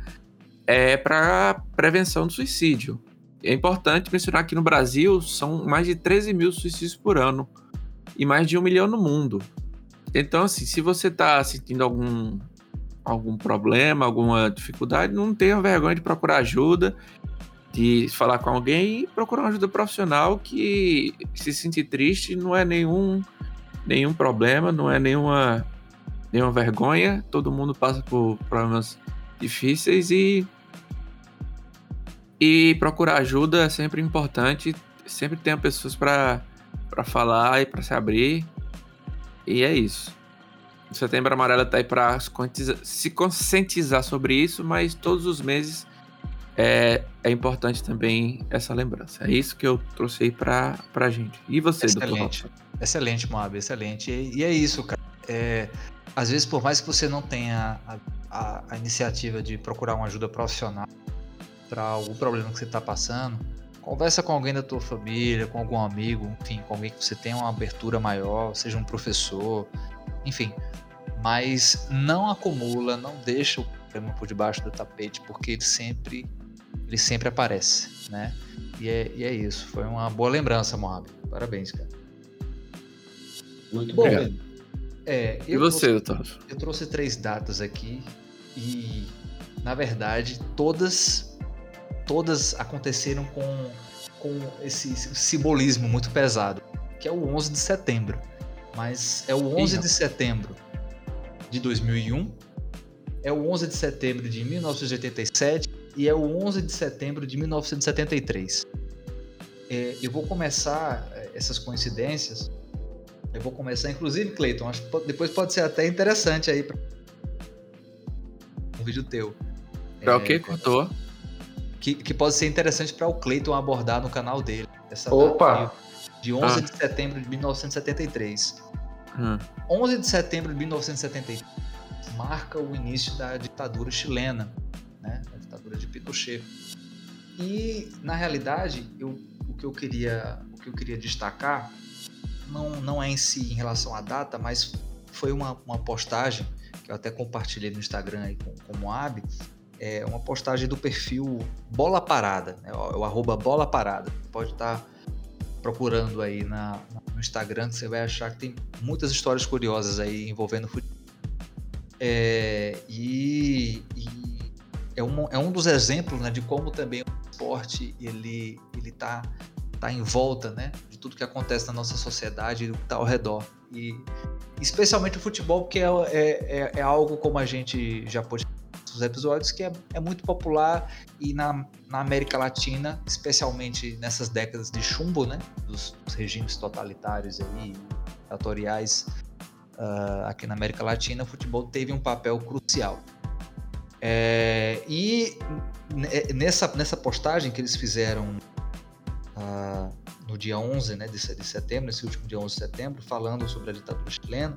[SPEAKER 1] é para prevenção do suicídio. É importante mencionar que no Brasil são mais de 13 mil suicídios por ano e mais de um milhão no mundo. Então, assim, se você está sentindo algum, algum problema, alguma dificuldade, não tenha vergonha de procurar ajuda, de falar com alguém e procurar uma ajuda profissional que se sentir triste não é nenhum, nenhum problema, não é nenhuma, nenhuma vergonha. Todo mundo passa por problemas difíceis e e procurar ajuda é sempre importante. Sempre tem pessoas para falar e para se abrir. E é isso. O Setembro Amarelo tá aí para se conscientizar sobre isso, mas todos os meses é, é importante também essa lembrança. É isso que eu trouxe aí pra, pra gente. E você,
[SPEAKER 2] excelente. doutor? Excelente, Moab, excelente. E, e, é isso, cara. É, às vezes, por mais que você não tenha a, a, a iniciativa de procurar uma ajuda profissional, para algum problema que você está passando, conversa com alguém da tua família, com algum amigo, enfim, com alguém que você tenha uma abertura maior, seja um professor, enfim. Mas não acumula, não deixa o problema por debaixo do tapete, porque ele sempre, ele sempre aparece, né? E é, e é isso. Foi uma boa lembrança, Moab. Parabéns, cara.
[SPEAKER 1] Muito bom. É, e você, doutor?
[SPEAKER 2] Eu trouxe três datas aqui e, na verdade, todas todas aconteceram com, com esse simbolismo muito pesado, que é o 11 de setembro. Mas é o 11 de setembro de 2001 é o 11 de setembro de 1987 e é o 11 de setembro de 1973. É, eu vou começar é, essas coincidências. Eu vou começar, inclusive, Cleiton, acho que depois pode ser até interessante aí para um vídeo teu.
[SPEAKER 1] Para é, o que contou?
[SPEAKER 2] Que, que pode ser interessante para o Cleiton abordar no canal dele.
[SPEAKER 3] Opa!
[SPEAKER 2] de 11 ah. de setembro de 1973. Hum. 11 de setembro de 1973 marca o início da ditadura chilena, né? a ditadura de Pinochet. E na realidade, eu, o que eu queria, o que eu queria destacar não, não é em si em relação à data, mas foi uma, uma postagem que eu até compartilhei no Instagram aí com, com o Moab, é uma postagem do perfil Bola Parada, né? o arroba Bola Parada. Pode estar procurando aí na, no Instagram que você vai achar que tem muitas histórias curiosas aí envolvendo futebol. É, e, e é, um, é um dos exemplos né, de como também o esporte ele ele está tá em volta né, de tudo que acontece na nossa sociedade e do que está ao redor. E especialmente o futebol, porque é, é, é, é algo como a gente já pôde os episódios, que é, é muito popular e na, na, América Latina, especialmente nessas décadas de chumbo, né, dos, dos regimes totalitários aí, ditatoriais uh, aqui na América Latina, o futebol teve um papel crucial. É, e nessa, nessa postagem que eles fizeram uh, no dia 11 né, de, de setembro, nesse último dia 11 de setembro, falando sobre a ditadura chilena,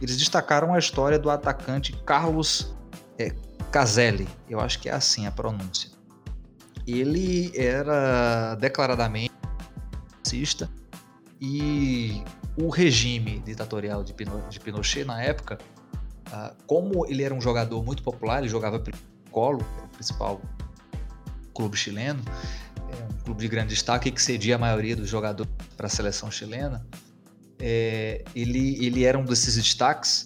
[SPEAKER 2] eles destacaram a história do atacante Carlos é, Caselli, eu acho que é assim a pronúncia. Ele era declaradamente racista e o regime ditatorial de, Pinochet na época, ah, como ele era um jogador muito popular, ele jogava pelo Colo, o principal clube chileno, é um clube de grande destaque que cedia a maioria dos jogadores para a seleção chilena. É, ele, ele era um desses destaques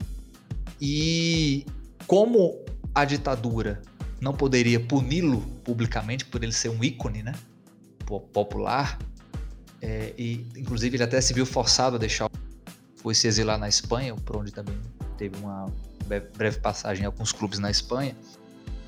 [SPEAKER 2] e como a ditadura não poderia puni-lo publicamente por ele ser um ícone, né? Popular. É, e inclusive ele até se viu forçado a deixar, foi se exilar na Espanha, por onde também teve uma breve passagem em alguns clubes na Espanha.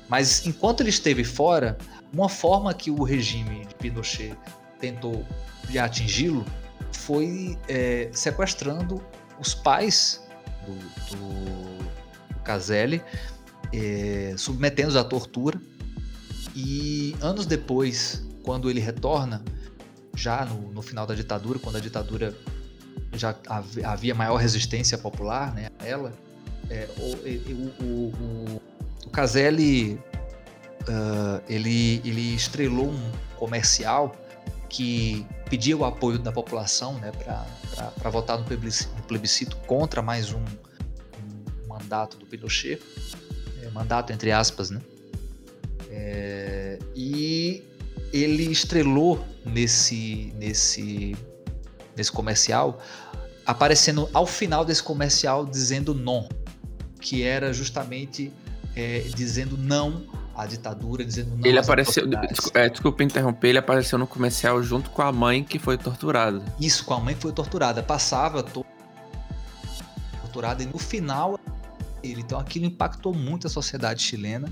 [SPEAKER 2] Mas enquanto ele esteve fora, uma forma que o regime de Pinochet tentou de atingi-lo foi é, sequestrando os pais do, do, do Caselli é, submetendo-os à tortura. E anos depois, quando ele retorna, já no, no final da ditadura, quando a ditadura já havia maior resistência popular né, a ela, é, o, o, o, o Caselli uh, ele, ele estrelou um comercial que pedia o apoio da população né, para votar no plebiscito, no plebiscito, contra mais um, um mandato do Pinochet mandato entre aspas, né? É, e ele estrelou nesse nesse nesse comercial, aparecendo ao final desse comercial dizendo não, que era justamente é, dizendo não à ditadura, dizendo não
[SPEAKER 1] Ele apareceu, é, desculpa interromper, ele apareceu no comercial junto com a mãe que foi torturada.
[SPEAKER 2] Isso, com a mãe que foi torturada, passava torturada e no final ele. Então aquilo impactou muito a sociedade chilena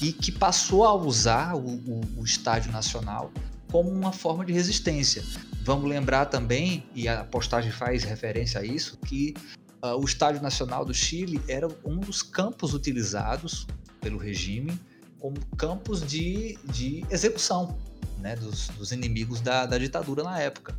[SPEAKER 2] e que passou a usar o, o, o estádio nacional como uma forma de resistência. Vamos lembrar também, e a postagem faz referência a isso, que uh, o Estádio Nacional do Chile era um dos campos utilizados pelo regime como campos de, de execução né, dos, dos inimigos da, da ditadura na época.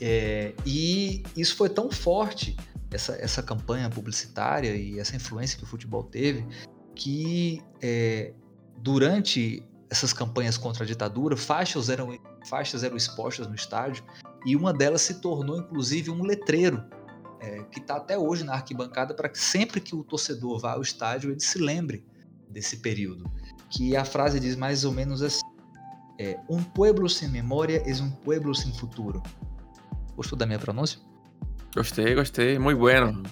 [SPEAKER 2] É, e isso foi tão forte essa, essa campanha publicitária e essa influência que o futebol teve, que é, durante essas campanhas contra a ditadura, faixas eram, faixas eram expostas no estádio e uma delas se tornou inclusive um letreiro é, que está até hoje na arquibancada para que sempre que o torcedor vá ao estádio ele se lembre desse período. Que a frase diz mais ou menos assim: é, Um pueblo sem memória é um pueblo sem futuro. Gostou da minha pronúncia?
[SPEAKER 1] Gostei, gostei. Muito bueno.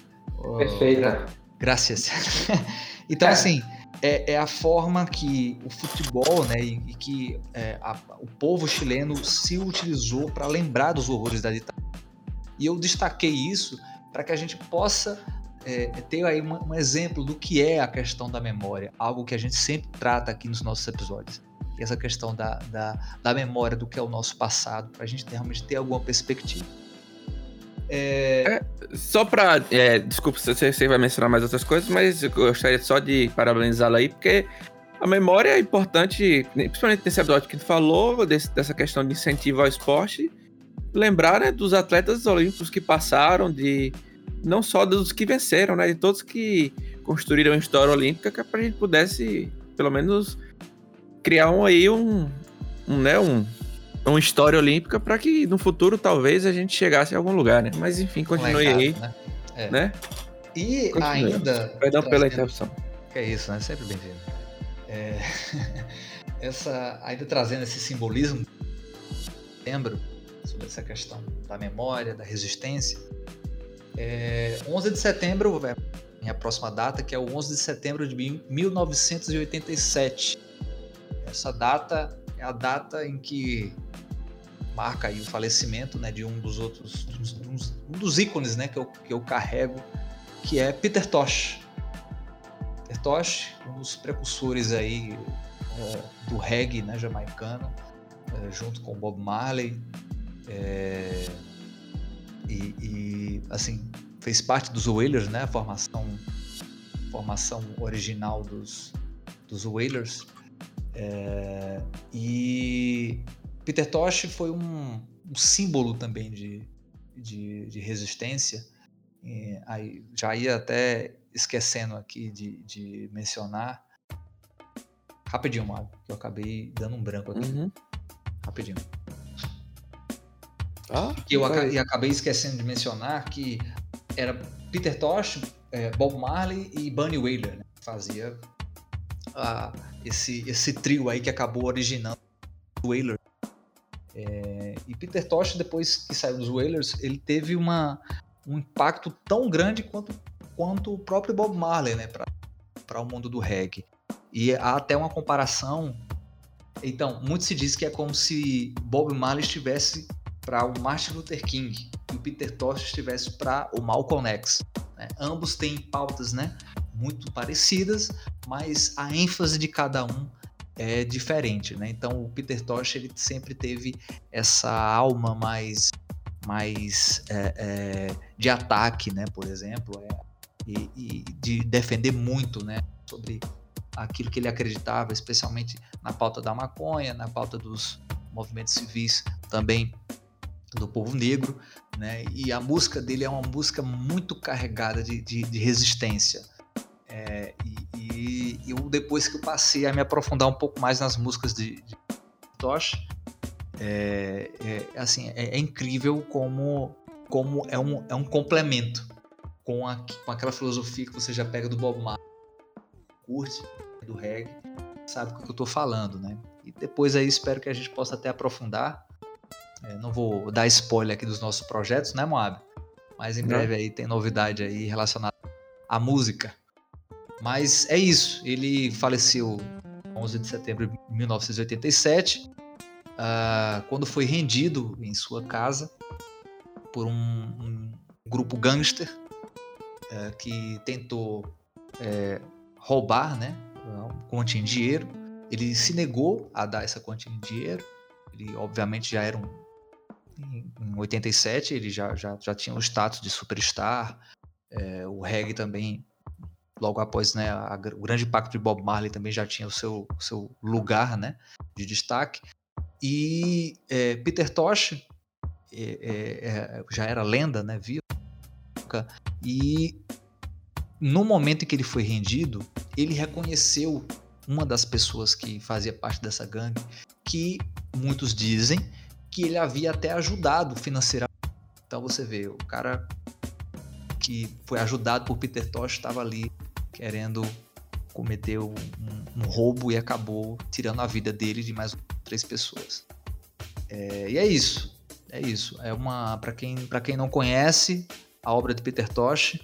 [SPEAKER 3] Perfeita.
[SPEAKER 2] Graças. então, é. assim, é, é, a forma que o futebol, né, e, e que é, a, o povo chileno se utilizou para lembrar dos horrores da ditadura. E eu destaquei isso para que a gente possa é, ter aí um, um, exemplo do que é a questão da memória, algo que a gente sempre trata aqui nos nossos episódios. Essa questão da, da, da memória do que é o nosso passado, para a gente ter, realmente ter alguma perspectiva.
[SPEAKER 1] É... É, só para. É, desculpa se você vai mencionar mais outras coisas, mas eu gostaria só de parabenizá-la aí, porque a memória é importante, principalmente nesse episódio que ele falou, desse, dessa questão de incentivo ao esporte. Lembrar né, dos atletas olímpicos que passaram, de não só dos que venceram, né, de todos que construíram a história olímpica, que é a gente pudesse, pelo menos, criar um, aí um, um, né, um, uma história olímpica para que no futuro talvez a gente chegasse a algum lugar, né? Mas enfim, continue Legal, aí, né? É. né?
[SPEAKER 2] E continue. ainda.
[SPEAKER 1] Perdão pela interrupção.
[SPEAKER 2] Que é isso, né? Sempre bem-vindo. É... essa, ainda trazendo esse simbolismo, lembro sobre essa questão da memória, da resistência. É... 11 de setembro, é minha próxima data, que é o 11 de setembro de 1987. Essa data é a data em que marca aí o falecimento né, de um dos outros, um dos ícones né, que, eu, que eu carrego, que é Peter Tosh. Peter Tosh, um dos precursores aí é, do reggae né, jamaicano, é, junto com Bob Marley. É, e, e, assim, fez parte dos Wailers, né, a formação, formação original dos, dos Wailers. É, e Peter Tosh foi um, um símbolo também de, de, de resistência. E aí já ia até esquecendo aqui de, de mencionar. Rapidinho, Mário, que eu acabei dando um branco aqui. Uhum. Rapidinho. Ah, que eu ac e acabei esquecendo de mencionar que era Peter Tosh, é, Bob Marley e Bunny Wailer, né? Fazia ah, esse, esse trio aí que acabou originando o Wailer é, e Peter Tosh, depois que saiu dos Whalers, ele teve uma, um impacto tão grande quanto, quanto o próprio Bob Marley né, para o mundo do reggae. E há até uma comparação. Então, muito se diz que é como se Bob Marley estivesse para o Martin Luther King e o Peter Tosh estivesse para o Malcolm X. Né? Ambos têm pautas né, muito parecidas, mas a ênfase de cada um é diferente, né? Então o Peter Tosh ele sempre teve essa alma mais mais é, é, de ataque, né? Por exemplo, é, e, e, de defender muito, né? Sobre aquilo que ele acreditava, especialmente na pauta da maconha, na pauta dos movimentos civis também do povo negro, né? E a música dele é uma música muito carregada de, de, de resistência. É, e, e, eu, depois que eu passei a me aprofundar um pouco mais nas músicas de, de Tosh, é, é, assim, é, é, incrível como, como é, um, é um complemento com, a, com aquela filosofia que você já pega do Bob Marley, curte, do reggae, sabe o que eu estou falando, né? E depois aí espero que a gente possa até aprofundar. É, não vou dar spoiler aqui dos nossos projetos, né, Moab? Mas em breve aí tem novidade aí relacionada à música. Mas é isso. Ele faleceu 11 de setembro de 1987, uh, ah, quando foi rendido em sua casa por um, um grupo gangster uh, que tentou uh, roubar, né, uma quantia em dinheiro. Ele se negou a dar essa quantia em dinheiro. Ele, obviamente, já era um. Em, em 87, ele já, já, já tinha o status de superstar. É, o reggae também logo após né, a, o grande impacto de Bob Marley também já tinha o seu, o seu lugar né, de destaque. E é, Peter Tosh é, é, é, já era lenda, né, viva. E no momento em que ele foi rendido, ele reconheceu uma das pessoas que fazia parte dessa gangue, que muitos dizem que ele havia até ajudado financeiramente. Então você vê, o cara que foi ajudado por Peter Tosh estava ali querendo cometer um, um, roubo e acabou tirando a vida dele de mais três pessoas. É, e é isso. É isso. É uma para quem para quem não conhece a obra de Peter Tosh,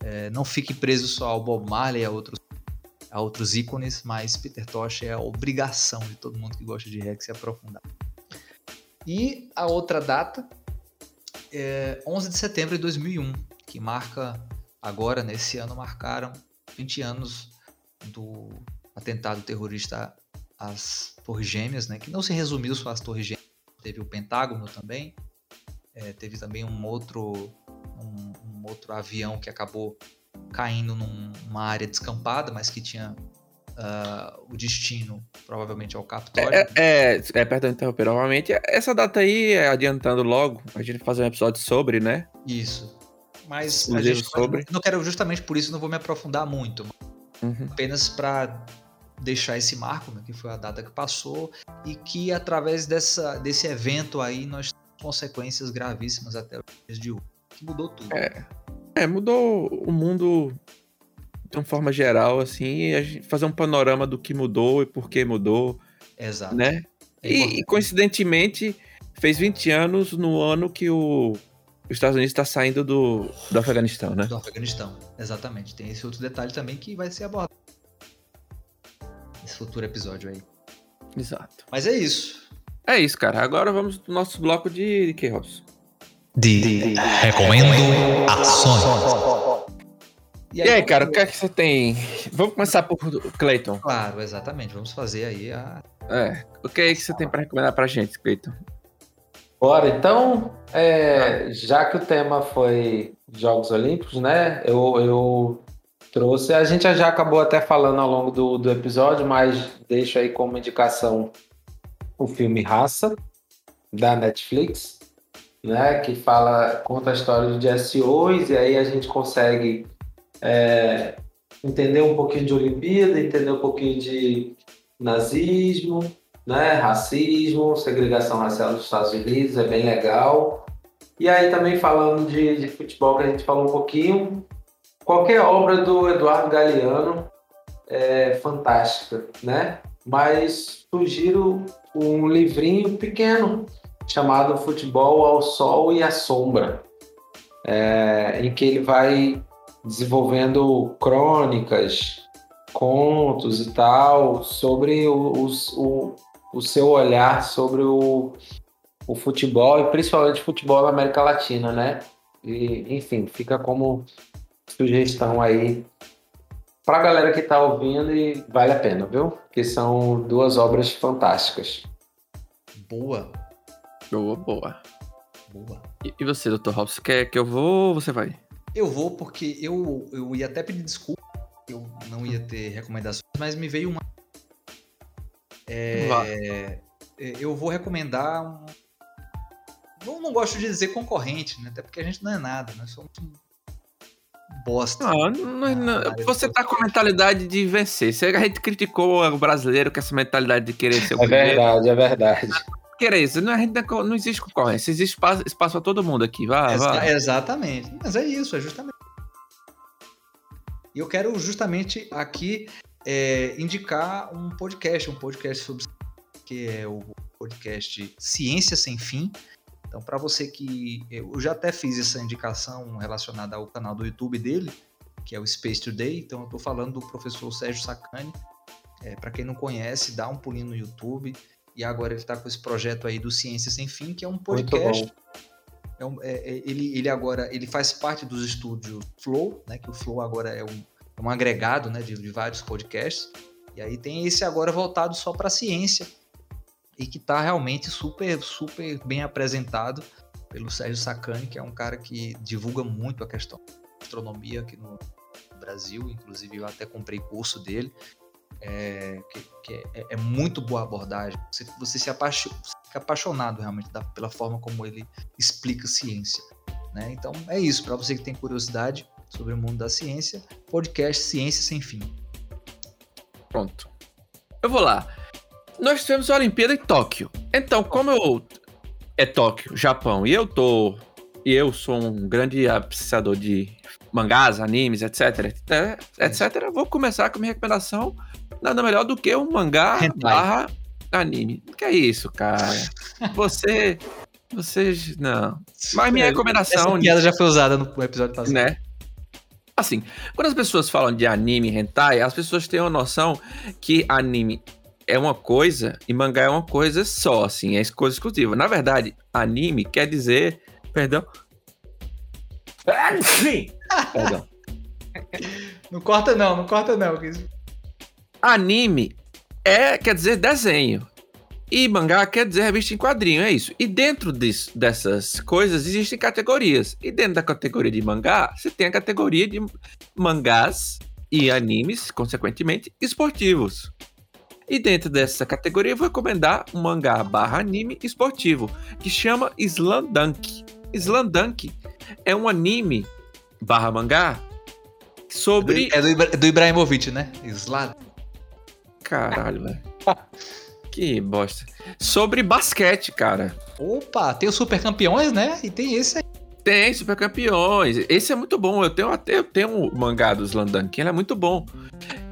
[SPEAKER 2] é, não fique preso só ao Bob Marley, a outros a outros ícones, mas Peter Tosh é a obrigação de todo mundo que gosta de reggae se aprofundar. E a outra data é 11 de setembro de 2001, que marca agora, nesse ano, marcaram 20 anos do atentado terrorista às Torres Gêmeas, né? Que não se resumiu só às Torres Gêmeas, teve o Pentágono também, é, teve também um outro, um, um, outro avião que acabou caindo numa área descampada, mas que tinha uh, o destino provavelmente ao Capitólio.
[SPEAKER 1] É, é, é perdão interromper novamente. Essa data aí, adiantando logo, a gente fazer um episódio sobre, né?
[SPEAKER 2] Isso. Mas
[SPEAKER 1] Um
[SPEAKER 2] gente,
[SPEAKER 1] sobre.
[SPEAKER 2] não quero justamente por isso não vou me aprofundar muito,
[SPEAKER 1] Uhum.
[SPEAKER 2] apenas para deixar esse marco, né, que foi a data que passou e que através dessa, desse evento aí nós temos consequências gravíssimas até os dias de hoje, que mudou tudo.
[SPEAKER 1] É. É, mudou o mundo de uma forma geral, assim, e a gente fazer um panorama do que mudou e por que mudou,
[SPEAKER 2] Exato.
[SPEAKER 1] né?
[SPEAKER 2] É
[SPEAKER 1] E, e, coincidentemente, fez 20 anos no ano que o, os Estados Unidos está saindo do, do Afeganistão, né?
[SPEAKER 2] do Afeganistão. Exatamente. Tem esse outro detalhe também que vai ser abordado nesse futuro episódio aí.
[SPEAKER 1] Exato.
[SPEAKER 2] Mas é isso.
[SPEAKER 1] É isso, cara. Agora vamos pro nosso bloco de, de que, Robson?
[SPEAKER 5] De Recomendo Ações.
[SPEAKER 1] E aí, cara, o que é que você tem? Vamos começar por Clayton.
[SPEAKER 2] Claro, exatamente. Vamos fazer aí a.
[SPEAKER 1] É, o que é que você tem para recomendar pra gente, Clayton?
[SPEAKER 3] Bora, então, é, já que o tema foi Jogos Olímpicos, né? Eu, eu trouxe. A gente já acabou até falando ao longo do, do episódio, mas deixo aí como indicação o filme Raça, da Netflix, né? Que fala, conta a história de SOs, e aí a gente consegue é, entender um pouquinho de Olimpíada, entender um pouquinho de nazismo, né? Racismo, segregação racial dos Estados Unidos, é bem legal. E aí também falando de, de futebol que a gente falou um pouquinho, qualquer obra do Eduardo Galeano é fantástica, né? Mas sugiro um livrinho pequeno chamado Futebol ao Sol e à Sombra, é, em que ele vai desenvolvendo crônicas, contos e tal sobre os- o, o seu olhar sobre o, o futebol e principalmente futebol na América Latina, né? E, enfim, fica como sugestão aí pra galera que tá ouvindo e vale a pena, viu? Que são duas obras fantásticas.
[SPEAKER 2] Boa.
[SPEAKER 1] Boa, boa.
[SPEAKER 2] Boa.
[SPEAKER 1] E, e você, Dr. Robson, quer que eu vou ou você vai?
[SPEAKER 2] Eu vou porque eu, eu ia até pedir desculpa, eu não ia ter recomendações, mas me veio uma. É, é, eu vou recomendar um. Não, não gosto de dizer concorrente, né? Até porque a gente não é nada, nós somos um bosta.
[SPEAKER 1] Não, não, não,
[SPEAKER 2] Ah,
[SPEAKER 1] você tá com a mentalidade de vencer. Se a gente criticou o brasileiro com essa mentalidade de querer ser o
[SPEAKER 3] É
[SPEAKER 1] primeiro.
[SPEAKER 3] verdade, é verdade.
[SPEAKER 1] Querer isso, não, a gente não, não existe concorrência, existe espaço, espaço pra todo mundo aqui. Vá,
[SPEAKER 2] Exa-
[SPEAKER 1] vá.
[SPEAKER 2] exatamente. Mas é isso, é justamente. E eu quero justamente aqui é, indicar um podcast, um podcast sobre que é o podcast Ciência Sem Fim. Então, para você que eu já até fiz essa indicação relacionada ao canal do YouTube dele, que é o Space Today. Então, eu estou falando do professor Sérgio Sacani. É, para quem não conhece, dá um pulinho no YouTube. E agora ele está com esse projeto aí do Ciência Sem Fim, que é um
[SPEAKER 3] Muito
[SPEAKER 2] podcast
[SPEAKER 3] bom.
[SPEAKER 2] é um- é- é- ele, ele agora ele faz parte dos estúdios Flow, né? Que o Flow agora é um, um agregado né, de, de vários podcasts. E aí tem esse agora voltado só para ciência e que tá realmente super, super bem apresentado pelo Sérgio Sacani, que é um cara que divulga muito a questão da astronomia aqui no Brasil. Inclusive eu até comprei curso dele. É, que, que é, é muito boa abordagem. Você, você se apaixo- você fica apaixonado realmente da- pela forma como ele explica ciência. Né? Então é isso, para você que tem curiosidade sobre o mundo da ciência, podcast Ciência Sem Fim.
[SPEAKER 1] Pronto. Eu vou lá. Nós tivemos a Olimpíada em Tóquio. Então, como eu. É Tóquio, Japão, e eu tô. E eu sou um grande apreciador de mangás, animes, etc, etc, eu Vou começar com a minha recomendação. Nada melhor do que um mangá
[SPEAKER 2] Hentai.
[SPEAKER 1] barra anime. Que é isso, cara? Você. Você. Não. Mas minha recomendação.
[SPEAKER 2] Essa piada já foi usada no episódio passado.
[SPEAKER 1] né? Assim, quando as pessoas falam de anime e hentai, as pessoas têm uma noção que anime é uma coisa e mangá é uma coisa só, assim, é coisa exclusiva. Na verdade, anime quer dizer, perdão. Perdão.
[SPEAKER 2] Não corta não, não corta não.
[SPEAKER 1] Anime é, quer dizer desenho. E mangá quer dizer revista em quadrinho, é isso. E dentro disso, dessas coisas existem categorias. E dentro da categoria de mangá, você tem a categoria de mangás e animes, consequentemente, esportivos. E dentro dessa categoria eu vou recomendar um mangá barra anime esportivo, que chama Slandunk. Slandunk é um anime barra mangá sobre...
[SPEAKER 2] É do, Ibra- do Ibrahimovic, né? Slad.
[SPEAKER 1] Caralho, velho. Que bosta. Sobre basquete, cara.
[SPEAKER 2] Opa, tem os super campeões, né? E tem esse aí.
[SPEAKER 1] Tem Super Campeões. Esse é muito bom. Eu tenho até eu tenho um mangá do Slandank, ele é muito bom.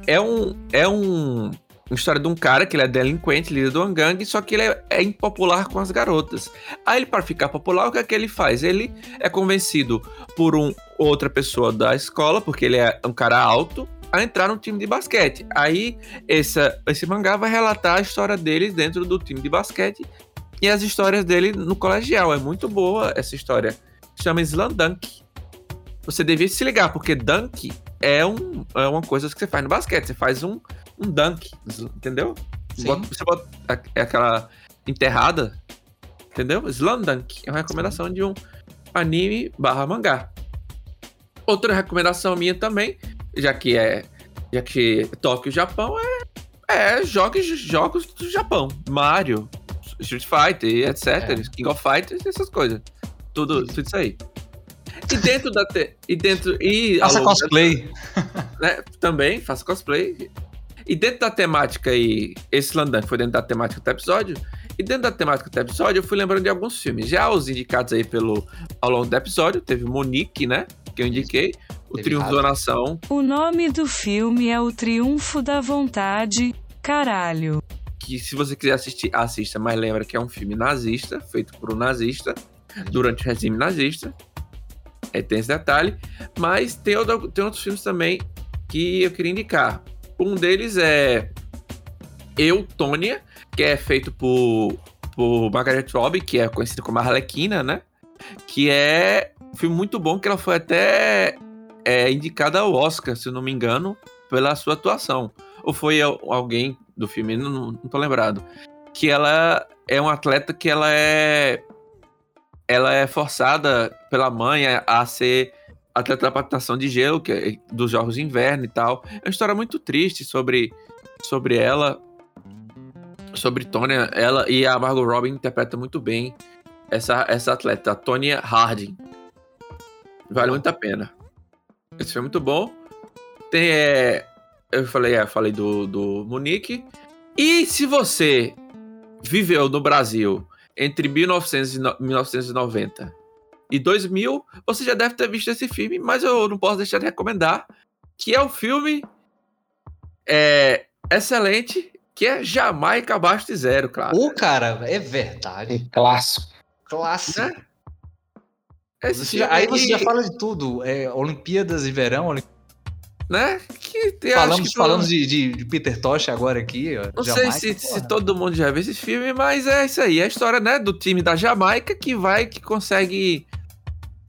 [SPEAKER 1] É um é um uma história de um cara que ele é delinquente, líder do gangue, só que ele é, é impopular com as garotas. Aí ele para ficar popular, o que é que ele faz? Ele é convencido por um outra pessoa da escola, porque ele é um cara alto, a entrar no time de basquete. Aí essa, esse mangá vai relatar a história dele dentro do time de basquete e as histórias dele no colegial. É muito boa essa história chama Slandunk. Você devia se ligar, porque dunk é, um, é uma coisa que você faz no basquete. Você faz um, um dunk, entendeu?
[SPEAKER 2] Sim.
[SPEAKER 1] Bota- você bota é aquela enterrada, entendeu? Slandunk é uma recomendação de um anime barra mangá. Outra recomendação minha também, já que é já que Tóquio, Japão, é, é jogos, jogos do Japão. Mario, Street Fighter, etc.
[SPEAKER 2] É.
[SPEAKER 1] King of Fighters, essas coisas. Tudo, tudo isso aí. E dentro da. Te, e dentro. E
[SPEAKER 2] Faça
[SPEAKER 1] da-
[SPEAKER 2] cosplay.
[SPEAKER 1] né, também, faço cosplay. E dentro da temática aí, esse Landan foi dentro da temática do episódio. E dentro da temática do episódio, eu fui lembrando de alguns filmes. Já os indicados aí pelo, ao longo do episódio, teve Monique, né? Que eu indiquei. O
[SPEAKER 2] Teve
[SPEAKER 1] Triunfo
[SPEAKER 2] Harvey.
[SPEAKER 1] da Nação,
[SPEAKER 6] O nome do filme é O Triunfo da Vontade. Caralho.
[SPEAKER 1] que se você quiser assistir, assista, mas lembra que é um filme nazista, feito por um nazista, durante o regime nazista. É, tem esse detalhe. Mas tem, outro- tem outros filmes também que eu queria indicar. Um deles é Eu, Tônia, que é feito por, por Margaret Robbie, que é conhecida como Arlequina, né? Que é filme muito bom, que ela foi até é, indicada ao Oscar, se não me engano, pela sua atuação. Ou foi al- alguém do filme, não, não, tô lembrado. Que ela é uma atleta que ela é. Ela é forçada pela mãe a, ser atleta da patinação de gelo, que é dos Jogos de Inverno e tal. É uma história muito triste sobre, sobre ela. Sobre Tonya. Ela e a Margot Robbie interpreta muito bem essa, essa atleta, a Tonya Harding. Vale muito a pena. Esse filme é muito bom. Tem. é, eu falei, é, eu falei do, do Monique. E se você viveu no Brasil entre 1900 e no- 1990 e 2000, você já deve ter visto esse filme, mas eu não posso deixar de recomendar, que é o filme é, excelente, que é Jamaica Abaixo de Zero, claro.
[SPEAKER 2] Ô, cara, é verdade.
[SPEAKER 3] Um clássico.
[SPEAKER 2] Clássico.
[SPEAKER 1] Né? Esse
[SPEAKER 2] Você já- aí você já fala de tudo. É, Olimpíadas de verão.
[SPEAKER 1] Né? Que
[SPEAKER 2] Falamos,
[SPEAKER 1] que
[SPEAKER 2] falamos de, de- de Peter Tosh agora aqui.
[SPEAKER 1] Não
[SPEAKER 2] Jamaica,
[SPEAKER 1] sei se, se todo mundo já viu esse filme, mas é isso aí. É a história, né, do time da Jamaica que vai, que consegue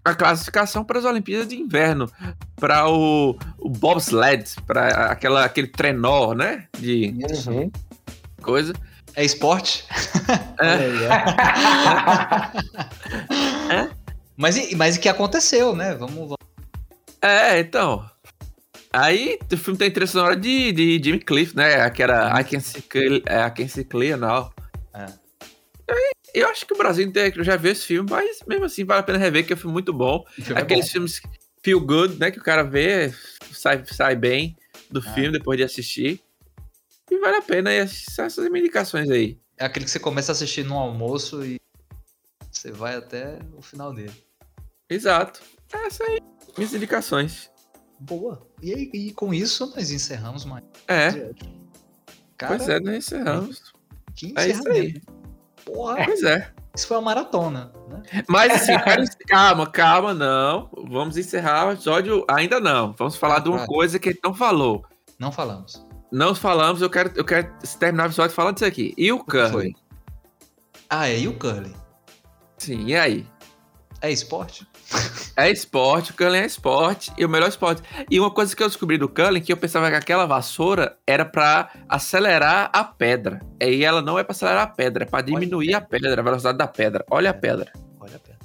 [SPEAKER 1] a classificação para as Olimpíadas de Inverno. Para o, o bobsled, para aquela aquele trenó, né, de
[SPEAKER 3] Uhum.
[SPEAKER 1] coisa.
[SPEAKER 2] É esporte?
[SPEAKER 1] É.
[SPEAKER 2] Mas, e- mas o que aconteceu, né? Vamos, vamos-
[SPEAKER 1] É, então. Aí o filme tem trilha sonora de, de Jimmy Cliff, né? Que era I Can See é, I Can See Clear Now.
[SPEAKER 2] É.
[SPEAKER 1] Aí, Eu acho que o Brasil inteiro já viu esse filme, mas mesmo assim vale a pena rever, que é um filme muito bom.
[SPEAKER 2] filme é
[SPEAKER 1] Aqueles
[SPEAKER 2] bom.
[SPEAKER 1] filmes feel good, né? Que o cara vê, sai, sai bem do
[SPEAKER 2] Ah.
[SPEAKER 1] filme depois de assistir. E vale a pena e são essas indicações aí.
[SPEAKER 2] É aquele que você começa a assistir no almoço e você vai até o final dele.
[SPEAKER 1] Exato. Essas aí, minhas indicações.
[SPEAKER 2] Boa. E, aí- e com isso nós encerramos mais.
[SPEAKER 1] É,
[SPEAKER 2] Cara,
[SPEAKER 1] pois é, nós encerramos.
[SPEAKER 2] que
[SPEAKER 1] É isso aí.
[SPEAKER 2] encerramento. Porra,
[SPEAKER 1] Pois é.
[SPEAKER 2] isso foi uma maratona, né?
[SPEAKER 1] Mas assim, quero- calma, calma, não. Vamos encerrar o episódio. Ainda não. Vamos falar de uma
[SPEAKER 2] Claro.
[SPEAKER 1] coisa que a gente não falou.
[SPEAKER 2] Não falamos.
[SPEAKER 1] Não falamos, eu quero, eu quero terminar o episódio falando disso aqui. E o
[SPEAKER 2] foi? Ah, é, e o curling?
[SPEAKER 1] Sim, e aí?
[SPEAKER 2] É esporte?
[SPEAKER 1] É esporte, o curling é esporte e o melhor esporte. E uma coisa que eu descobri do curling que eu pensava que aquela vassoura era pra acelerar a pedra. E ela não é pra acelerar a pedra, é pra diminuir a pedra, a velocidade da pedra. Olha a pedra.
[SPEAKER 2] Olha a pena.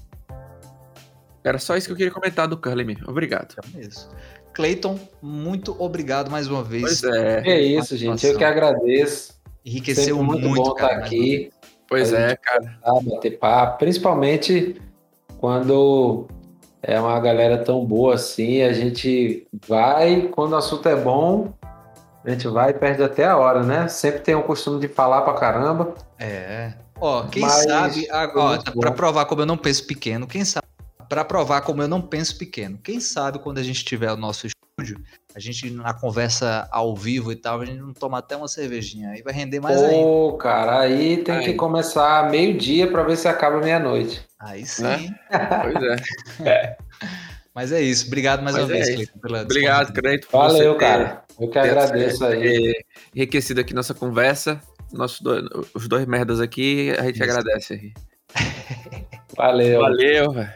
[SPEAKER 1] Era só isso que eu queria comentar do curling mesmo. Obrigado.
[SPEAKER 2] É isso. Cleiton, muito obrigado mais uma vez.
[SPEAKER 1] Pois é,
[SPEAKER 3] É isso, gente. Eu que agradeço.
[SPEAKER 2] Enriqueceu
[SPEAKER 3] Sempre muito,
[SPEAKER 2] muito,
[SPEAKER 3] bom
[SPEAKER 2] cara,
[SPEAKER 3] estar aqui,
[SPEAKER 1] pois é, cara.
[SPEAKER 3] tá? bater papo, principalmente quando é uma galera tão boa assim, a gente vai, quando o assunto é bom, a gente vai e perde até a hora, né? Sempre tem o costume de falar pra caramba.
[SPEAKER 2] É. Ó, quem
[SPEAKER 3] Mas
[SPEAKER 2] sabe,
[SPEAKER 3] foi
[SPEAKER 2] ó,
[SPEAKER 3] muito
[SPEAKER 2] pra provar como eu não penso pequeno, quem sabe, pra provar como eu não penso pequeno, quem sabe quando a gente tiver o nosso estúdio, a gente na conversa ao vivo e tal, a gente não toma até uma cervejinha, aí vai render mais ainda.
[SPEAKER 3] Pô, cara, aí tem que
[SPEAKER 1] Aí.
[SPEAKER 3] começar meio-dia pra ver se acaba meia-noite.
[SPEAKER 2] Aí sim.
[SPEAKER 1] Né? Pois é.
[SPEAKER 2] Mas é isso. Obrigado mais
[SPEAKER 1] Mas
[SPEAKER 2] uma
[SPEAKER 1] é
[SPEAKER 2] vez. Cleiton, pela
[SPEAKER 1] Obrigado, você
[SPEAKER 3] Valeu,
[SPEAKER 1] ter-
[SPEAKER 3] cara. Eu que agradeço aí.
[SPEAKER 1] enriquecido aqui nossa conversa. Nossos dois, os dois merdas aqui, a gente
[SPEAKER 2] Isso.
[SPEAKER 1] agradece aí.
[SPEAKER 3] Valeu.
[SPEAKER 1] Valeu, velho.